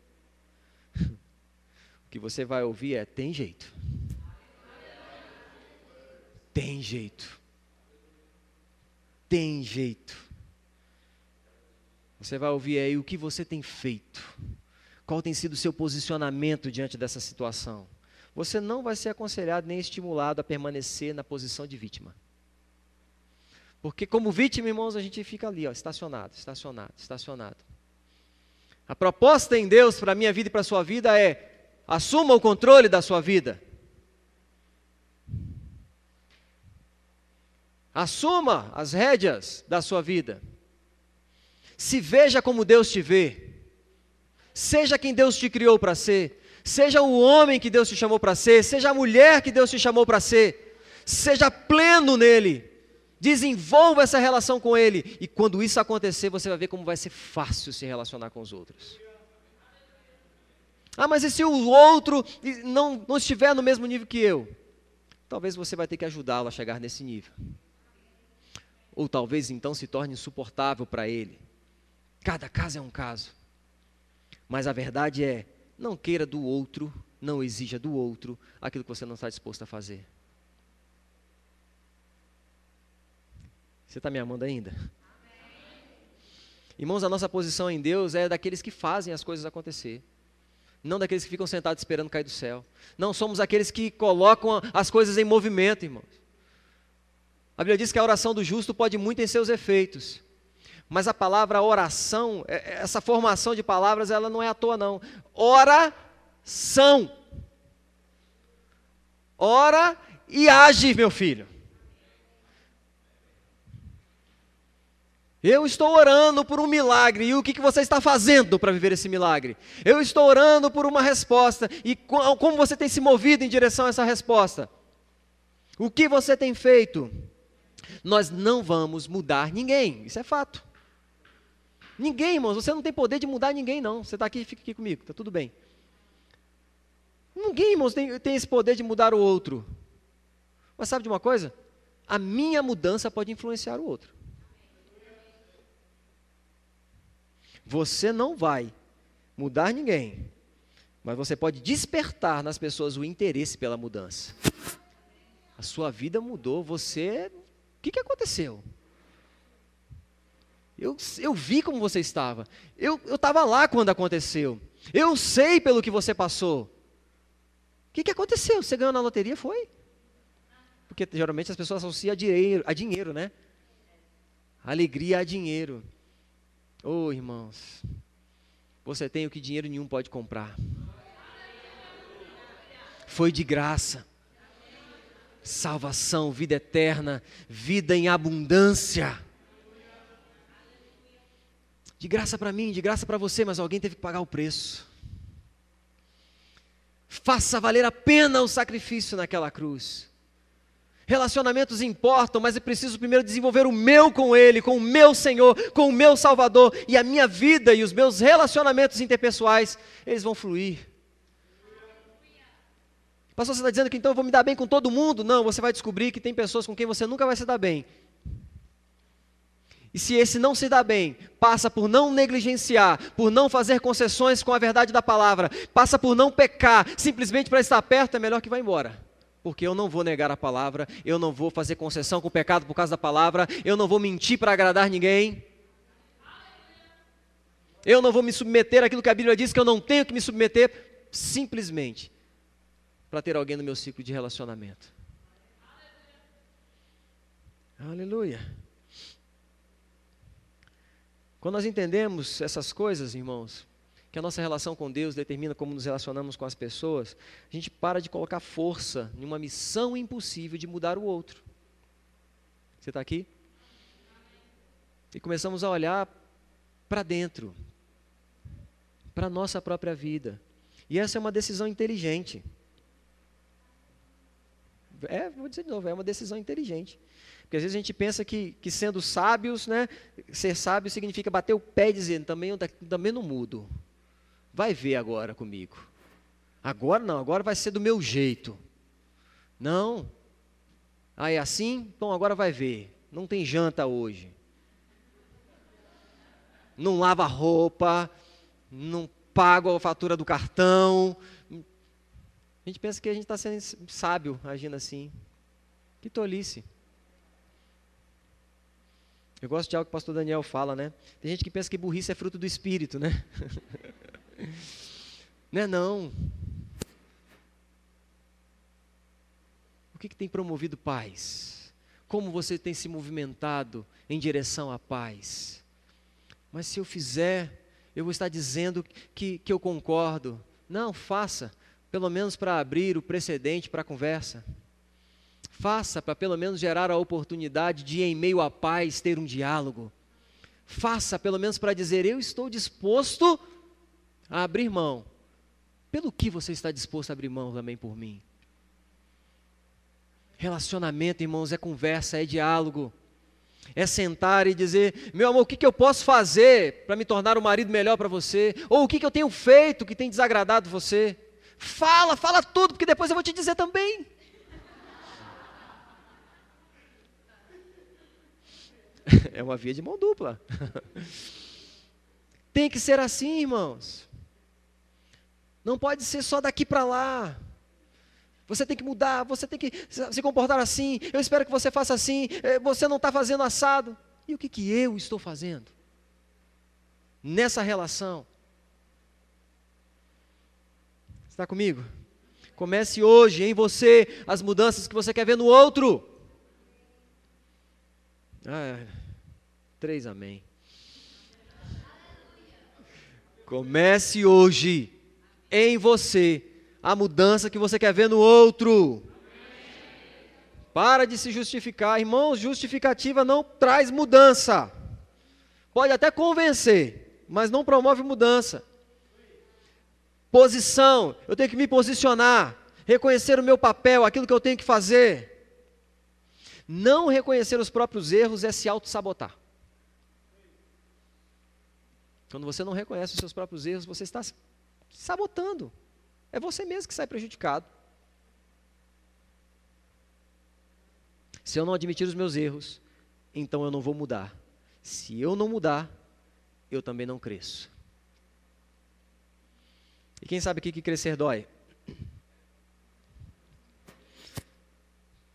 *laughs* o que você vai ouvir é: tem jeito. Tem jeito tem jeito. Você vai ouvir aí o que você tem feito, qual tem sido o seu posicionamento diante dessa situação. Você não vai ser aconselhado nem estimulado a permanecer na posição de vítima. Porque como vítima, irmãos, a gente fica ali, ó, estacionado, estacionado, estacionado. A proposta em Deus para a minha vida e para a sua vida é: assuma o controle da sua vida. Assuma as rédeas da sua vida. Se veja como Deus te vê. Seja quem Deus te criou para ser. Seja o homem que Deus te chamou para ser. Seja a mulher que Deus te chamou para ser. Seja pleno nele. Desenvolva essa relação com Ele. E quando isso acontecer, você vai ver como vai ser fácil se relacionar com os outros. Ah, mas e se o outro não, não estiver no mesmo nível que eu? Talvez você vai ter que ajudá-lo a chegar nesse nível. Ou talvez então se torne insuportável para ele. Cada caso é um caso. Mas a verdade é: não queira do outro, não exija do outro aquilo que você não está disposto a fazer. Você está me amando ainda? Irmãos, a nossa posição em Deus é daqueles que fazem as coisas acontecer. Não daqueles que ficam sentados esperando cair do céu. Não somos aqueles que colocam as coisas em movimento, irmãos. A Bíblia diz que a oração do justo pode muito em seus efeitos. Mas a palavra oração, é, é, essa formação de palavras, ela não é à toa, não. Oração. Ora e age, meu filho. Eu estou orando por um milagre, e o que, que você está fazendo para viver esse milagre? Eu estou orando por uma resposta, e como você tem se movido em direção a essa resposta? O que você tem feito? Nós não vamos mudar ninguém, isso é fato. Ninguém, irmãos, você não tem poder de mudar ninguém, não. Você está aqui, fica aqui comigo, está tudo bem. Ninguém, irmãos, tem, tem esse poder de mudar o outro. Mas sabe de uma coisa? A minha mudança pode influenciar o outro. Você não vai mudar ninguém, mas você pode despertar nas pessoas o interesse pela mudança. A sua vida mudou, você. O que, que aconteceu? Eu, eu vi como você estava. Eu estava lá quando aconteceu. Eu sei pelo que você passou. O que, que aconteceu? Você ganhou na loteria? Foi? Porque geralmente as pessoas associam a dinheiro, a dinheiro né? Alegria a dinheiro. Oh, irmãos, você tem o que dinheiro nenhum pode comprar. Foi de graça. Salvação, vida eterna, vida em abundância. De graça para mim, de graça para você, mas alguém teve que pagar o preço. Faça valer a pena o sacrifício naquela cruz. Relacionamentos importam, mas é preciso primeiro desenvolver o meu com Ele, com o meu Senhor, com o meu Salvador, e a minha vida e os meus relacionamentos interpessoais, eles vão fluir. Pastor, você está dizendo que então eu vou me dar bem com todo mundo? Não, você vai descobrir que tem pessoas com quem você nunca vai se dar bem. E se esse não se dá bem, passa por não negligenciar, por não fazer concessões com a verdade da palavra, passa por não pecar, simplesmente para estar perto, é melhor que vá embora porque eu não vou negar a palavra, eu não vou fazer concessão com o pecado por causa da palavra, eu não vou mentir para agradar ninguém. Eu não vou me submeter àquilo que a Bíblia diz que eu não tenho que me submeter, simplesmente para ter alguém no meu ciclo de relacionamento. Aleluia. Quando nós entendemos essas coisas, irmãos, que a nossa relação com Deus determina como nos relacionamos com as pessoas, a gente para de colocar força em uma missão impossível de mudar o outro. Você está aqui? E começamos a olhar para dentro, para a nossa própria vida. E essa é uma decisão inteligente. É, vou dizer de novo, é uma decisão inteligente. Porque às vezes a gente pensa que, que sendo sábios, né, ser sábio significa bater o pé e dizer, também, também não mudo. Vai ver agora comigo. Agora não, agora vai ser do meu jeito. Não. Ah, é assim? Então agora vai ver. Não tem janta hoje. Não lava roupa, não pago a fatura do cartão. A gente pensa que a gente está sendo sábio agindo assim. Que tolice. Eu gosto de algo que o pastor Daniel fala, né? Tem gente que pensa que burrice é fruto do espírito, né? *laughs* Não é não. O que, que tem promovido paz? Como você tem se movimentado em direção à paz. Mas se eu fizer, eu vou estar dizendo que, que eu concordo. Não, faça, pelo menos para abrir o precedente para a conversa. Faça para pelo menos gerar a oportunidade de, em meio à paz, ter um diálogo. Faça pelo menos para dizer: Eu estou disposto a abrir mão. Pelo que você está disposto a abrir mão também por mim? Relacionamento, irmãos, é conversa, é diálogo. É sentar e dizer: Meu amor, o que, que eu posso fazer para me tornar um marido melhor para você? Ou o que, que eu tenho feito que tem desagradado você? Fala, fala tudo, porque depois eu vou te dizer também. *laughs* É uma via de mão dupla. *laughs* Tem que ser assim, irmãos. Não pode ser só daqui para lá. Você tem que mudar, você tem que se comportar assim. Eu espero que você faça assim. Eh, você não está fazendo assado. E o que, que eu estou fazendo? Nessa relação. Está comigo? Comece hoje em você as mudanças que você quer ver no outro. Ah, três amém. Comece hoje em você a mudança que você quer ver no outro. Para de se justificar, irmãos, justificativa não traz mudança. Pode até convencer, mas não promove mudança. Posição, eu tenho que me posicionar, reconhecer o meu papel, aquilo que eu tenho que fazer. Não reconhecer os próprios erros é se auto-sabotar. Quando você não reconhece os seus próprios erros, você está se sabotando. É você mesmo que sai prejudicado. Se eu não admitir os meus erros, então eu não vou mudar. Se eu não mudar, eu também não cresço. E quem sabe aqui que crescer dói?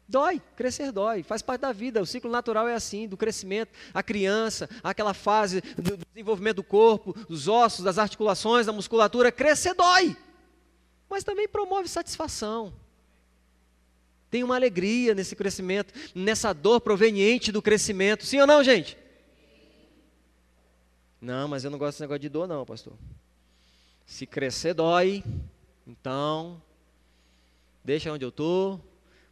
Dói, crescer dói, faz parte da vida, o ciclo natural é assim, do crescimento, a criança, aquela fase do desenvolvimento do corpo, dos ossos, das articulações, da musculatura, crescer dói, mas também promove satisfação. Tem uma alegria nesse crescimento, nessa dor proveniente do crescimento, sim ou não, gente? Não, mas eu não gosto desse negócio de dor, não, pastor. Se crescer dói, então, deixa onde eu estou,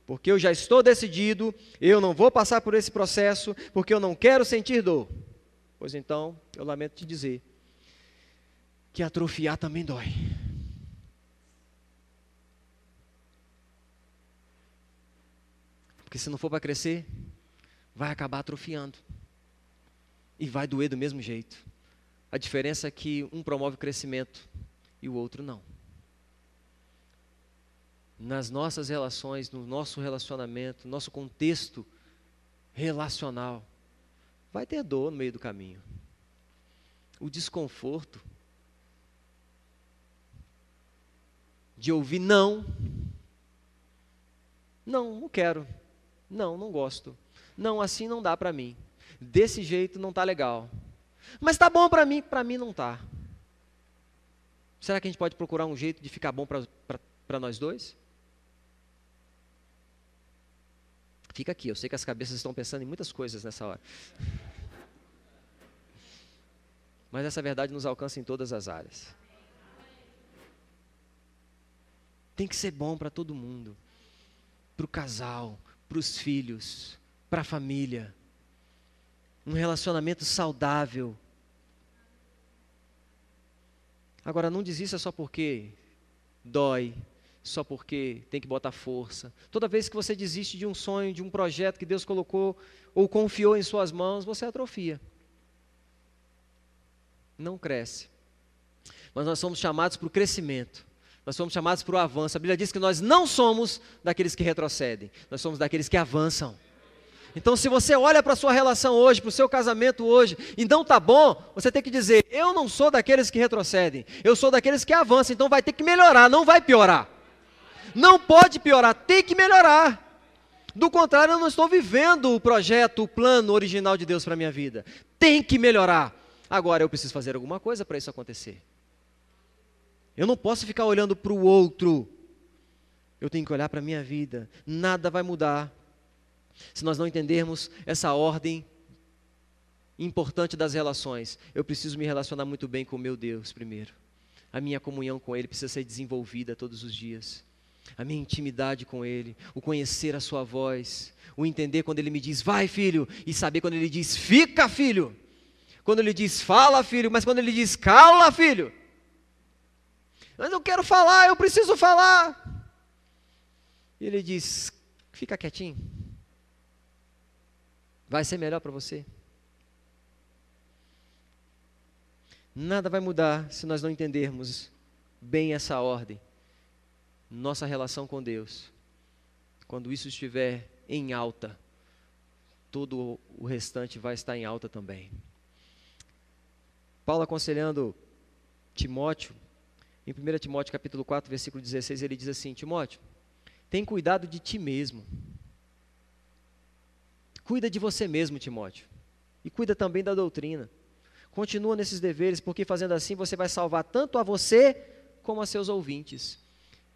porque eu já estou decidido, eu não vou passar por esse processo, porque eu não quero sentir dor. Pois então, eu lamento te dizer que atrofiar também dói. Porque se não for para crescer, vai acabar atrofiando. E vai doer do mesmo jeito. A diferença é que um promove crescimento e o outro não nas nossas relações, no nosso relacionamento, no nosso contexto relacional, vai ter dor no meio do caminho. O desconforto de ouvir não. Não, não quero. Não, não gosto. Não, assim não dá para mim. Desse jeito não tá legal. Mas tá bom para mim, para mim não tá. Será que a gente pode procurar um jeito de ficar bom para nós dois? Fica aqui, eu sei que as cabeças estão pensando em muitas coisas nessa hora. Mas essa verdade nos alcança em todas as áreas. Tem que ser bom para todo mundo. Para o casal, para os filhos, para a família. Um relacionamento saudável. Agora, não desista só porque dói, só porque tem que botar força. Toda vez que você desiste de um sonho, de um projeto que Deus colocou ou confiou em suas mãos, você atrofia. Não cresce. Mas nós somos chamados para o crescimento. Nós somos chamados para o avanço. A Bíblia diz que nós não somos daqueles que retrocedem, nós somos daqueles que avançam. Então, se você olha para a sua relação hoje, para o seu casamento hoje, e não está bom, você tem que dizer: eu não sou daqueles que retrocedem, eu sou daqueles que avançam. Então, vai ter que melhorar, não vai piorar. Não pode piorar, tem que melhorar. Do contrário, eu não estou vivendo o projeto, o plano original de Deus para a minha vida. Tem que melhorar. Agora eu preciso fazer alguma coisa para isso acontecer. Eu não posso ficar olhando para o outro. Eu tenho que olhar para a minha vida. Nada vai mudar Se nós não entendermos essa ordem importante das relações, eu preciso me relacionar muito bem com o meu Deus primeiro. A minha comunhão com Ele precisa ser desenvolvida todos os dias. A minha intimidade com Ele, o conhecer a Sua voz, o entender quando Ele me diz, vai filho, e saber quando Ele diz, fica filho. Quando Ele diz, fala filho, mas quando Ele diz, cala filho. Mas eu quero falar, eu preciso falar. E Ele diz, fica quietinho. Vai ser melhor para você. Nada vai mudar se nós não entendermos bem essa ordem. Nossa relação com Deus. Quando isso estiver em alta, todo o restante vai estar em alta também. Paulo aconselhando Timóteo, em 1 Timóteo capítulo 4, versículo 16, ele diz assim: Timóteo, tem cuidado de ti mesmo. Cuida de você mesmo, Timóteo. E cuida também da doutrina. Continua nesses deveres, porque fazendo assim você vai salvar tanto a você como a seus ouvintes.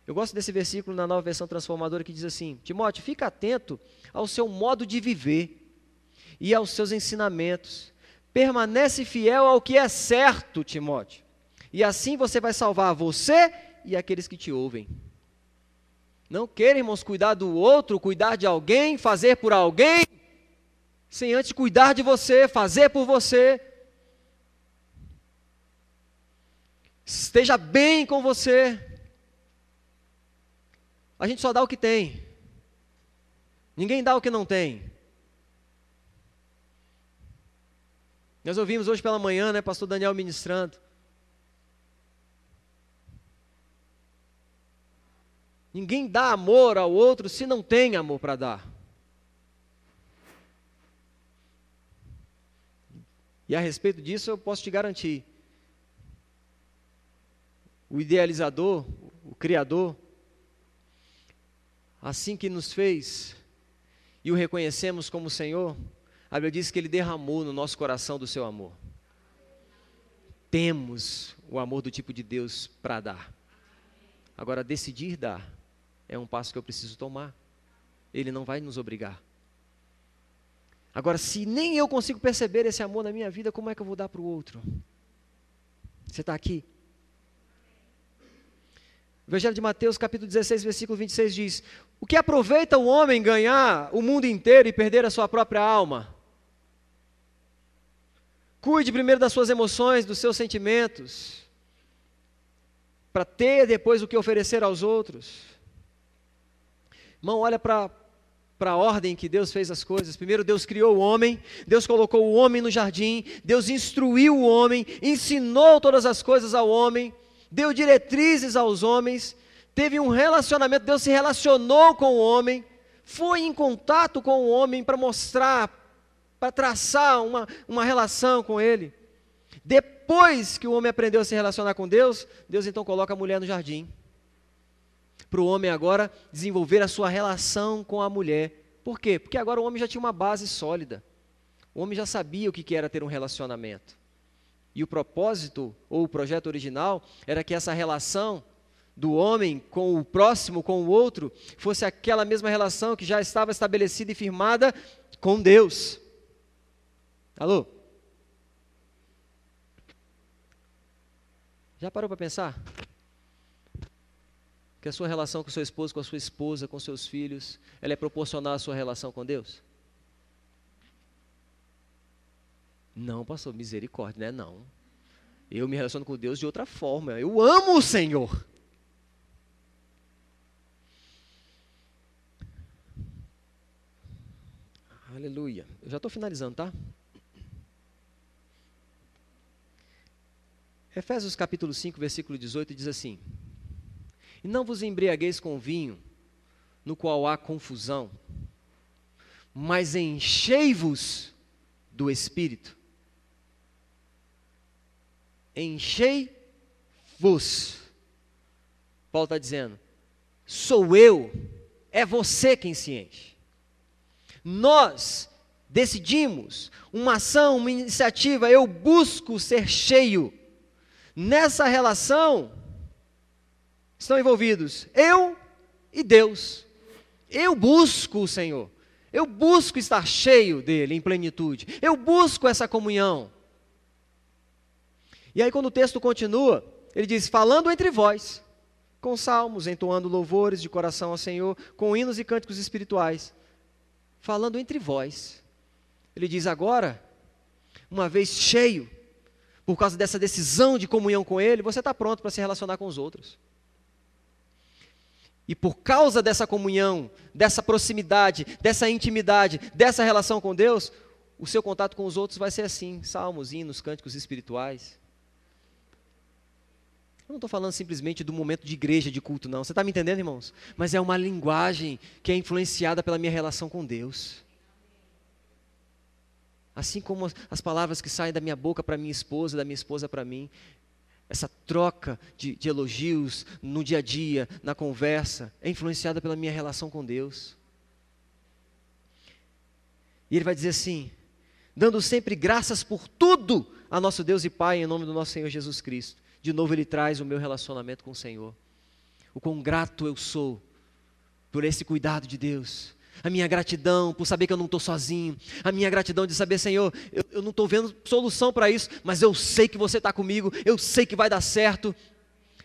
Eu gosto desse versículo na nova versão transformadora que diz assim: Timóteo, fica atento ao seu modo de viver e aos seus ensinamentos. Permanece fiel ao que é certo, Timóteo. E assim você vai salvar você e aqueles que te ouvem. Não queremos cuidar do outro, cuidar de alguém, fazer por alguém, sem antes cuidar de você, fazer por você. esteja bem com você. A gente só dá o que tem. Ninguém dá o que não tem. Nós ouvimos hoje pela manhã, né, pastor Daniel ministrando. Ninguém dá amor ao outro se não tem amor para dar. E a respeito disso eu posso te garantir o idealizador, o Criador, assim que nos fez e o reconhecemos como Senhor, a Bíblia diz que Ele derramou no nosso coração do seu amor. Temos o amor do tipo de Deus para dar. Agora, decidir dar é um passo que eu preciso tomar. Ele não vai nos obrigar. Agora, se nem eu consigo perceber esse amor na minha vida, como é que eu vou dar para o outro? Você está aqui? O Evangelho de Mateus, capítulo 16, versículo 26 diz: O que aproveita o homem ganhar o mundo inteiro e perder a sua própria alma? Cuide primeiro das suas emoções, dos seus sentimentos, para ter depois o que oferecer aos outros. Irmão, olha para para a ordem que Deus fez as coisas. Primeiro, Deus criou o homem, Deus colocou o homem no jardim, Deus instruiu o homem, ensinou todas as coisas ao homem deu diretrizes aos homens, teve um relacionamento, Deus se relacionou com o homem, foi em contato com o homem para mostrar, para traçar uma, uma relação com ele. Depois que o homem aprendeu a se relacionar com Deus, Deus então coloca a mulher no jardim. Para o homem agora desenvolver a sua relação com a mulher. Por quê? Porque agora o homem já tinha uma base sólida. O homem já sabia o que era ter um relacionamento. E o propósito, ou o projeto original, era que essa relação do homem com o próximo, com o outro, fosse aquela mesma relação que já estava estabelecida e firmada com Deus. Alô? Já parou para pensar? Que a sua relação com seu esposo, com a sua esposa, com seus filhos, ela é proporcional à sua relação com Deus? Não, pastor, misericórdia, né? Não. Eu me relaciono com Deus de outra forma. Eu amo o Senhor. Aleluia. Eu já estou finalizando, tá? Efésios capítulo 5, versículo 18 diz assim: E não vos embriagueis com vinho, no qual há confusão, mas enchei-vos do Espírito enchei-vos. Paulo está dizendo: sou eu, é você quem se enche. Nós decidimos uma ação, uma iniciativa, eu busco ser cheio. Nessa relação estão envolvidos eu e Deus. Eu busco o Senhor. Eu busco estar cheio dele em plenitude. Eu busco essa comunhão. E aí, quando o texto continua, ele diz: falando entre vós, com salmos, entoando louvores de coração ao Senhor, com hinos e cânticos espirituais. Falando entre vós. Ele diz: agora, uma vez cheio, por causa dessa decisão de comunhão com Ele, você está pronto para se relacionar com os outros. E por causa dessa comunhão, dessa proximidade, dessa intimidade, dessa relação com Deus, o seu contato com os outros vai ser assim: salmos, hinos, cânticos espirituais. Eu não estou falando simplesmente do momento de igreja, de culto, não. Você está me entendendo, irmãos? Mas é uma linguagem que é influenciada pela minha relação com Deus. Assim como as palavras que saem da minha boca para minha esposa, da minha esposa para mim, essa troca de, de, elogios no dia a dia, na conversa, é influenciada pela minha relação com Deus. E ele vai dizer assim: dando sempre graças por tudo a nosso Deus e Pai, em nome do nosso Senhor Jesus Cristo. De novo, ele traz o meu relacionamento com o Senhor. O quão grato eu sou por esse cuidado de Deus a minha gratidão por saber que eu não estou sozinho, a minha gratidão de saber, Senhor, eu, eu não estou vendo solução para isso, mas eu sei que você está comigo, eu sei que vai dar certo.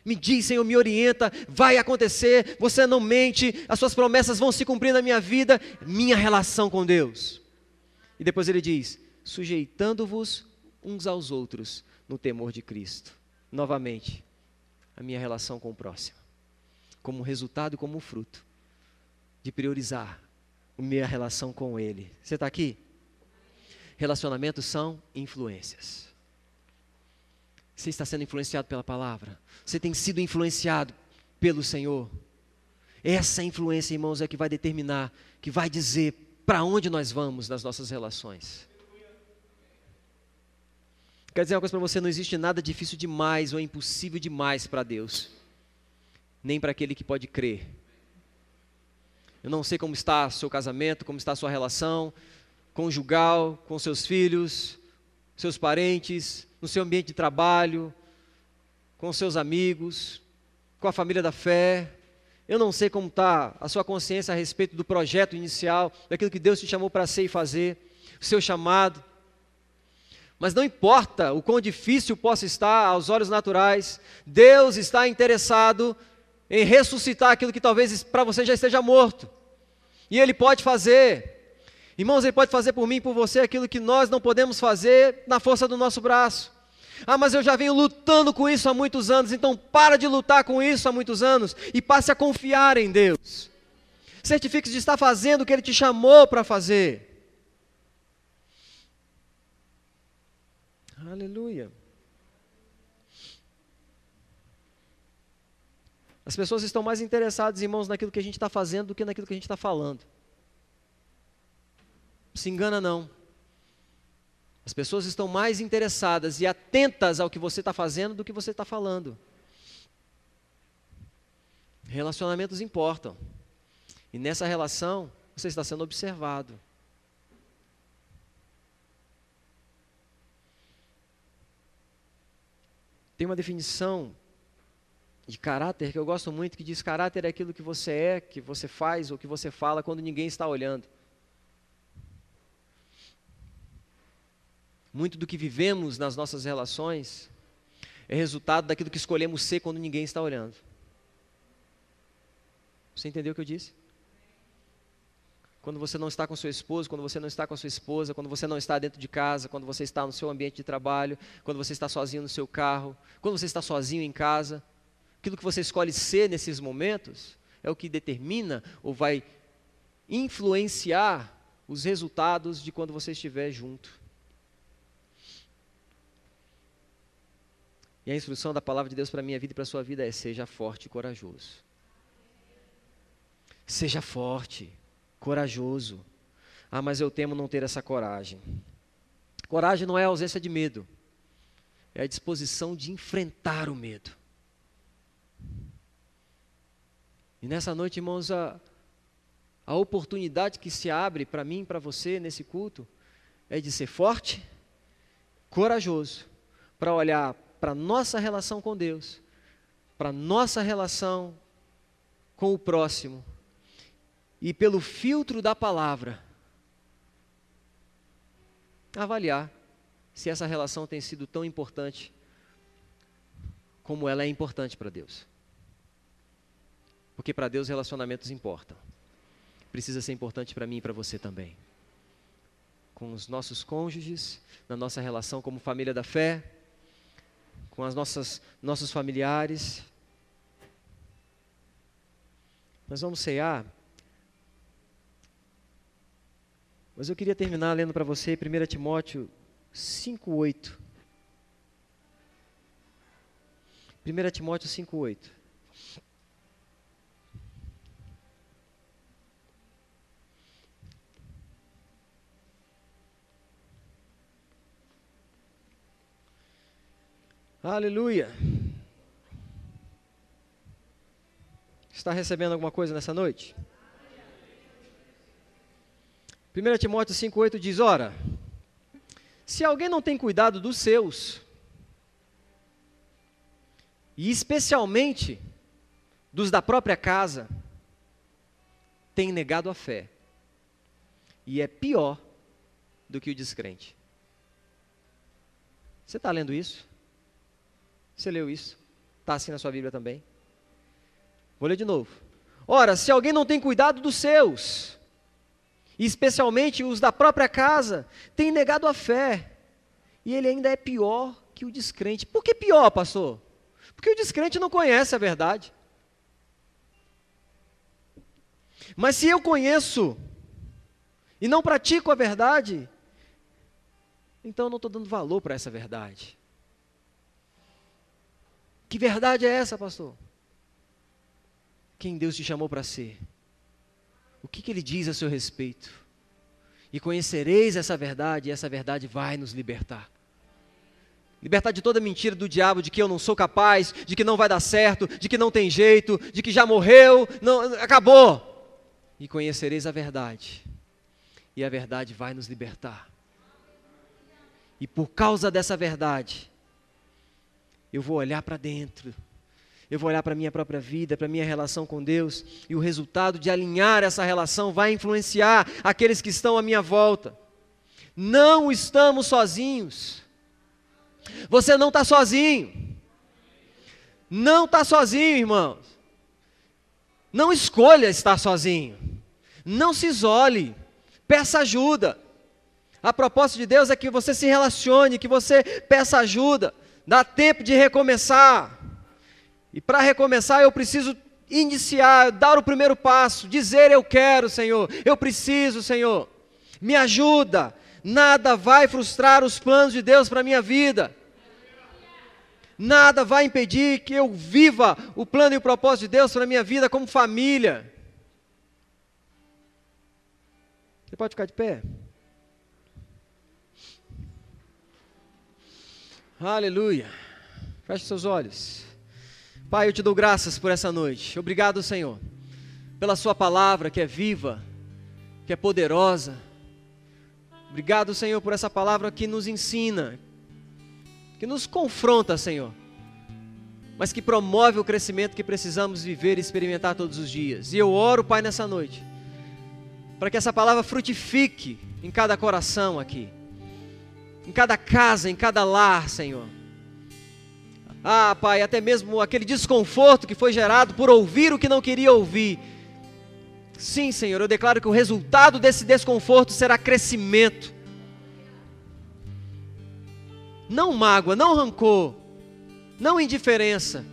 Me diz, Senhor, me orienta, vai acontecer, você não mente, as suas promessas vão se cumprir na minha vida, minha relação com Deus. E depois ele diz: sujeitando-vos uns aos outros no temor de Cristo. Novamente, a minha relação com o próximo, como resultado e como fruto de priorizar minha relação com Ele. Você está aqui? Relacionamentos são influências. Você está sendo influenciado pela palavra? Você tem sido influenciado pelo Senhor? Essa influência, irmãos, é que vai determinar, que vai dizer para onde nós vamos nas nossas relações. Quer dizer uma coisa para você: não existe nada difícil demais ou impossível demais para Deus, nem para aquele que pode crer eu não sei como está seu casamento, como está sua relação conjugal, com seus filhos, seus parentes, no seu ambiente de trabalho, com seus amigos, com a família da fé. Eu não sei como está a sua consciência a respeito do projeto inicial, daquilo que Deus te chamou para ser e fazer, o seu chamado. Mas não importa o quão difícil possa estar aos olhos naturais, Deus está interessado em ressuscitar aquilo que talvez para você já esteja morto. E Ele pode fazer. Irmãos, Ele pode fazer por mim e por você aquilo que nós não podemos fazer na força do nosso braço. Ah, mas eu já venho lutando com isso há muitos anos, então para de lutar com isso há muitos anos e passe a confiar em Deus. Certifique-se de estar fazendo o que Ele te chamou para fazer. Aleluia. As pessoas estão mais interessadas, irmãos, naquilo que a gente está fazendo do que naquilo que a gente está falando. Se engana não. As pessoas estão mais interessadas e atentas ao que você está fazendo do que você está falando. Relacionamentos importam. E nessa relação, você está sendo observado. Tem uma definição de caráter que eu gosto muito, que diz: caráter é aquilo que você é, que você faz ou que você fala quando ninguém está olhando. Muito do que vivemos nas nossas relações é resultado daquilo que escolhemos ser quando ninguém está olhando. Você entendeu o que eu disse? Quando você não está com seu esposo, quando você não está com a sua esposa, quando você não está dentro de casa, quando você está no seu ambiente de trabalho, quando você está sozinho no seu carro, quando você está sozinho em casa, aquilo que você escolhe ser nesses momentos é o que determina ou vai influenciar os resultados de quando você estiver junto. E a instrução da palavra de Deus para a minha vida e para a sua vida é: seja forte e corajoso. Seja forte, corajoso. Ah, mas eu temo não ter essa coragem. Coragem não é a ausência de medo, é a disposição de enfrentar o medo. E nessa noite, irmãos, a, a oportunidade que se abre para mim para você nesse culto é de ser forte, corajoso, para olhar para a nossa relação com Deus, para nossa relação com o próximo, e pelo filtro da palavra, avaliar se essa relação tem sido tão importante como ela é importante para Deus. Porque para Deus relacionamentos importam. Precisa ser importante para mim e para você também. Com os nossos cônjuges, na nossa relação como família da fé, com as nossas nossos familiares. Nós vamos cear. Mas eu queria terminar lendo para você 1 Timóteo 5:8. 1 Timóteo 5:8. Aleluia. Está recebendo alguma coisa nessa noite? 1 Timóteo 5,8 diz: Ora, se alguém não tem cuidado dos seus, e especialmente dos da própria casa, tem negado a fé, e é pior do que o descrente. Você está lendo isso? Você leu isso? Está assim na sua Bíblia também? Vou ler de novo. Ora, se alguém não tem cuidado dos seus, especialmente os da própria casa, tem negado a fé, e ele ainda é pior que o descrente. Por que pior, pastor? Porque o descrente não conhece a verdade. Mas se eu conheço e não pratico a verdade, então eu não estou dando valor para essa verdade. Que verdade é essa, pastor? Quem Deus te chamou para ser? O que, que Ele diz a seu respeito? E conhecereis essa verdade, e essa verdade vai nos libertar. Libertar de toda mentira do diabo de que eu não sou capaz, de que não vai dar certo, de que não tem jeito, de que já morreu, não, acabou. E conhecereis a verdade, e a verdade vai nos libertar. E por causa dessa verdade, eu vou olhar para dentro. Eu vou olhar para a minha própria vida, para a minha relação com Deus, e o resultado de alinhar essa relação vai influenciar aqueles que estão à minha volta. Não estamos sozinhos. Você não está sozinho. Não está sozinho, irmãos. Não escolha estar sozinho. Não se isole. Peça ajuda. A proposta de Deus é que você se relacione, que você peça ajuda dá tempo de recomeçar. E para recomeçar eu preciso iniciar, dar o primeiro passo, dizer eu quero, Senhor, eu preciso, Senhor. Me ajuda. Nada vai frustrar os planos de Deus para a minha vida. Nada vai impedir que eu viva o plano e o propósito de Deus para a minha vida como família. Você pode ficar de pé? Aleluia. Feche seus olhos. Pai, eu te dou graças por essa noite. Obrigado, Senhor, pela Sua palavra que é viva, que é poderosa. Obrigado, Senhor, por essa palavra que nos ensina, que nos confronta, Senhor, mas que promove o crescimento que precisamos viver e experimentar todos os dias. E eu oro, Pai, nessa noite, para que essa palavra frutifique em cada coração aqui em cada casa, em cada lar, Senhor. Ah, Pai, até mesmo aquele desconforto que foi gerado por ouvir o que não queria ouvir. Sim, Senhor, eu declaro que o resultado desse desconforto será crescimento. Não mágoa, não rancor, não indiferença,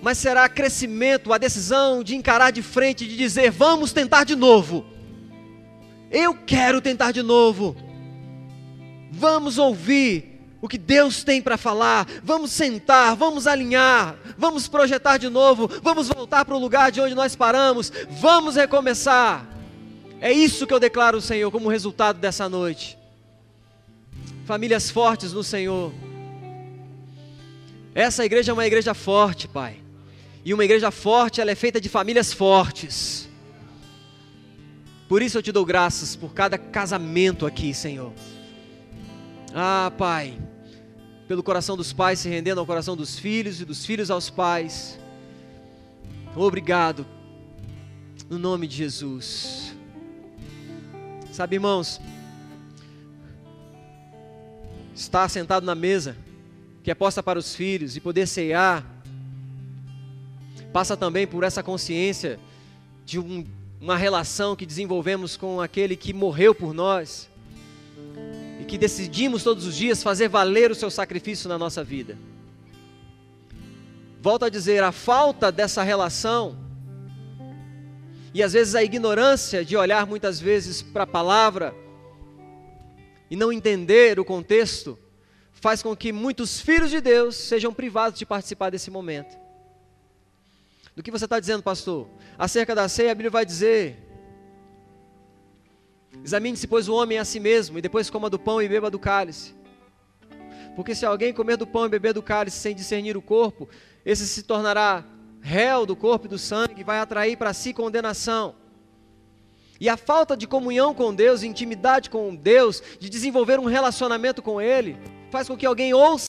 mas será crescimento, a decisão de encarar de frente, de dizer: vamos tentar de novo. Eu quero tentar de novo. Vamos ouvir o que Deus tem para falar, vamos sentar, vamos alinhar, vamos projetar de novo, vamos voltar para o lugar de onde nós paramos, vamos recomeçar. É isso que eu declaro, Senhor, como resultado dessa noite. Famílias fortes no Senhor. Essa igreja é uma igreja forte, Pai. E uma igreja forte, ela é feita de famílias fortes. Por isso eu te dou graças por cada casamento aqui, Senhor. Ah, Pai, pelo coração dos pais se rendendo ao coração dos filhos e dos filhos aos pais. Obrigado, no nome de Jesus. Sabe, irmãos, estar sentado na mesa que é posta para os filhos e poder ceiar, passa também por essa consciência de um, uma relação que desenvolvemos com aquele que morreu por nós que decidimos todos os dias fazer valer o seu sacrifício na nossa vida. Volto a dizer, a falta dessa relação e às vezes a ignorância de olhar muitas vezes para a palavra e não entender o contexto faz com que muitos filhos de Deus sejam privados de participar desse momento. Do que você está dizendo, pastor? Acerca da ceia, a Bíblia vai dizer: Examine-se, pois, o homem a si mesmo, e depois coma do pão e beba do cálice. Porque se alguém comer do pão e beber do cálice sem discernir o corpo, esse se tornará réu do corpo e do sangue, e vai atrair para si condenação. E a falta de comunhão com Deus, intimidade com Deus, de desenvolver um relacionamento com Ele, faz com que alguém ouça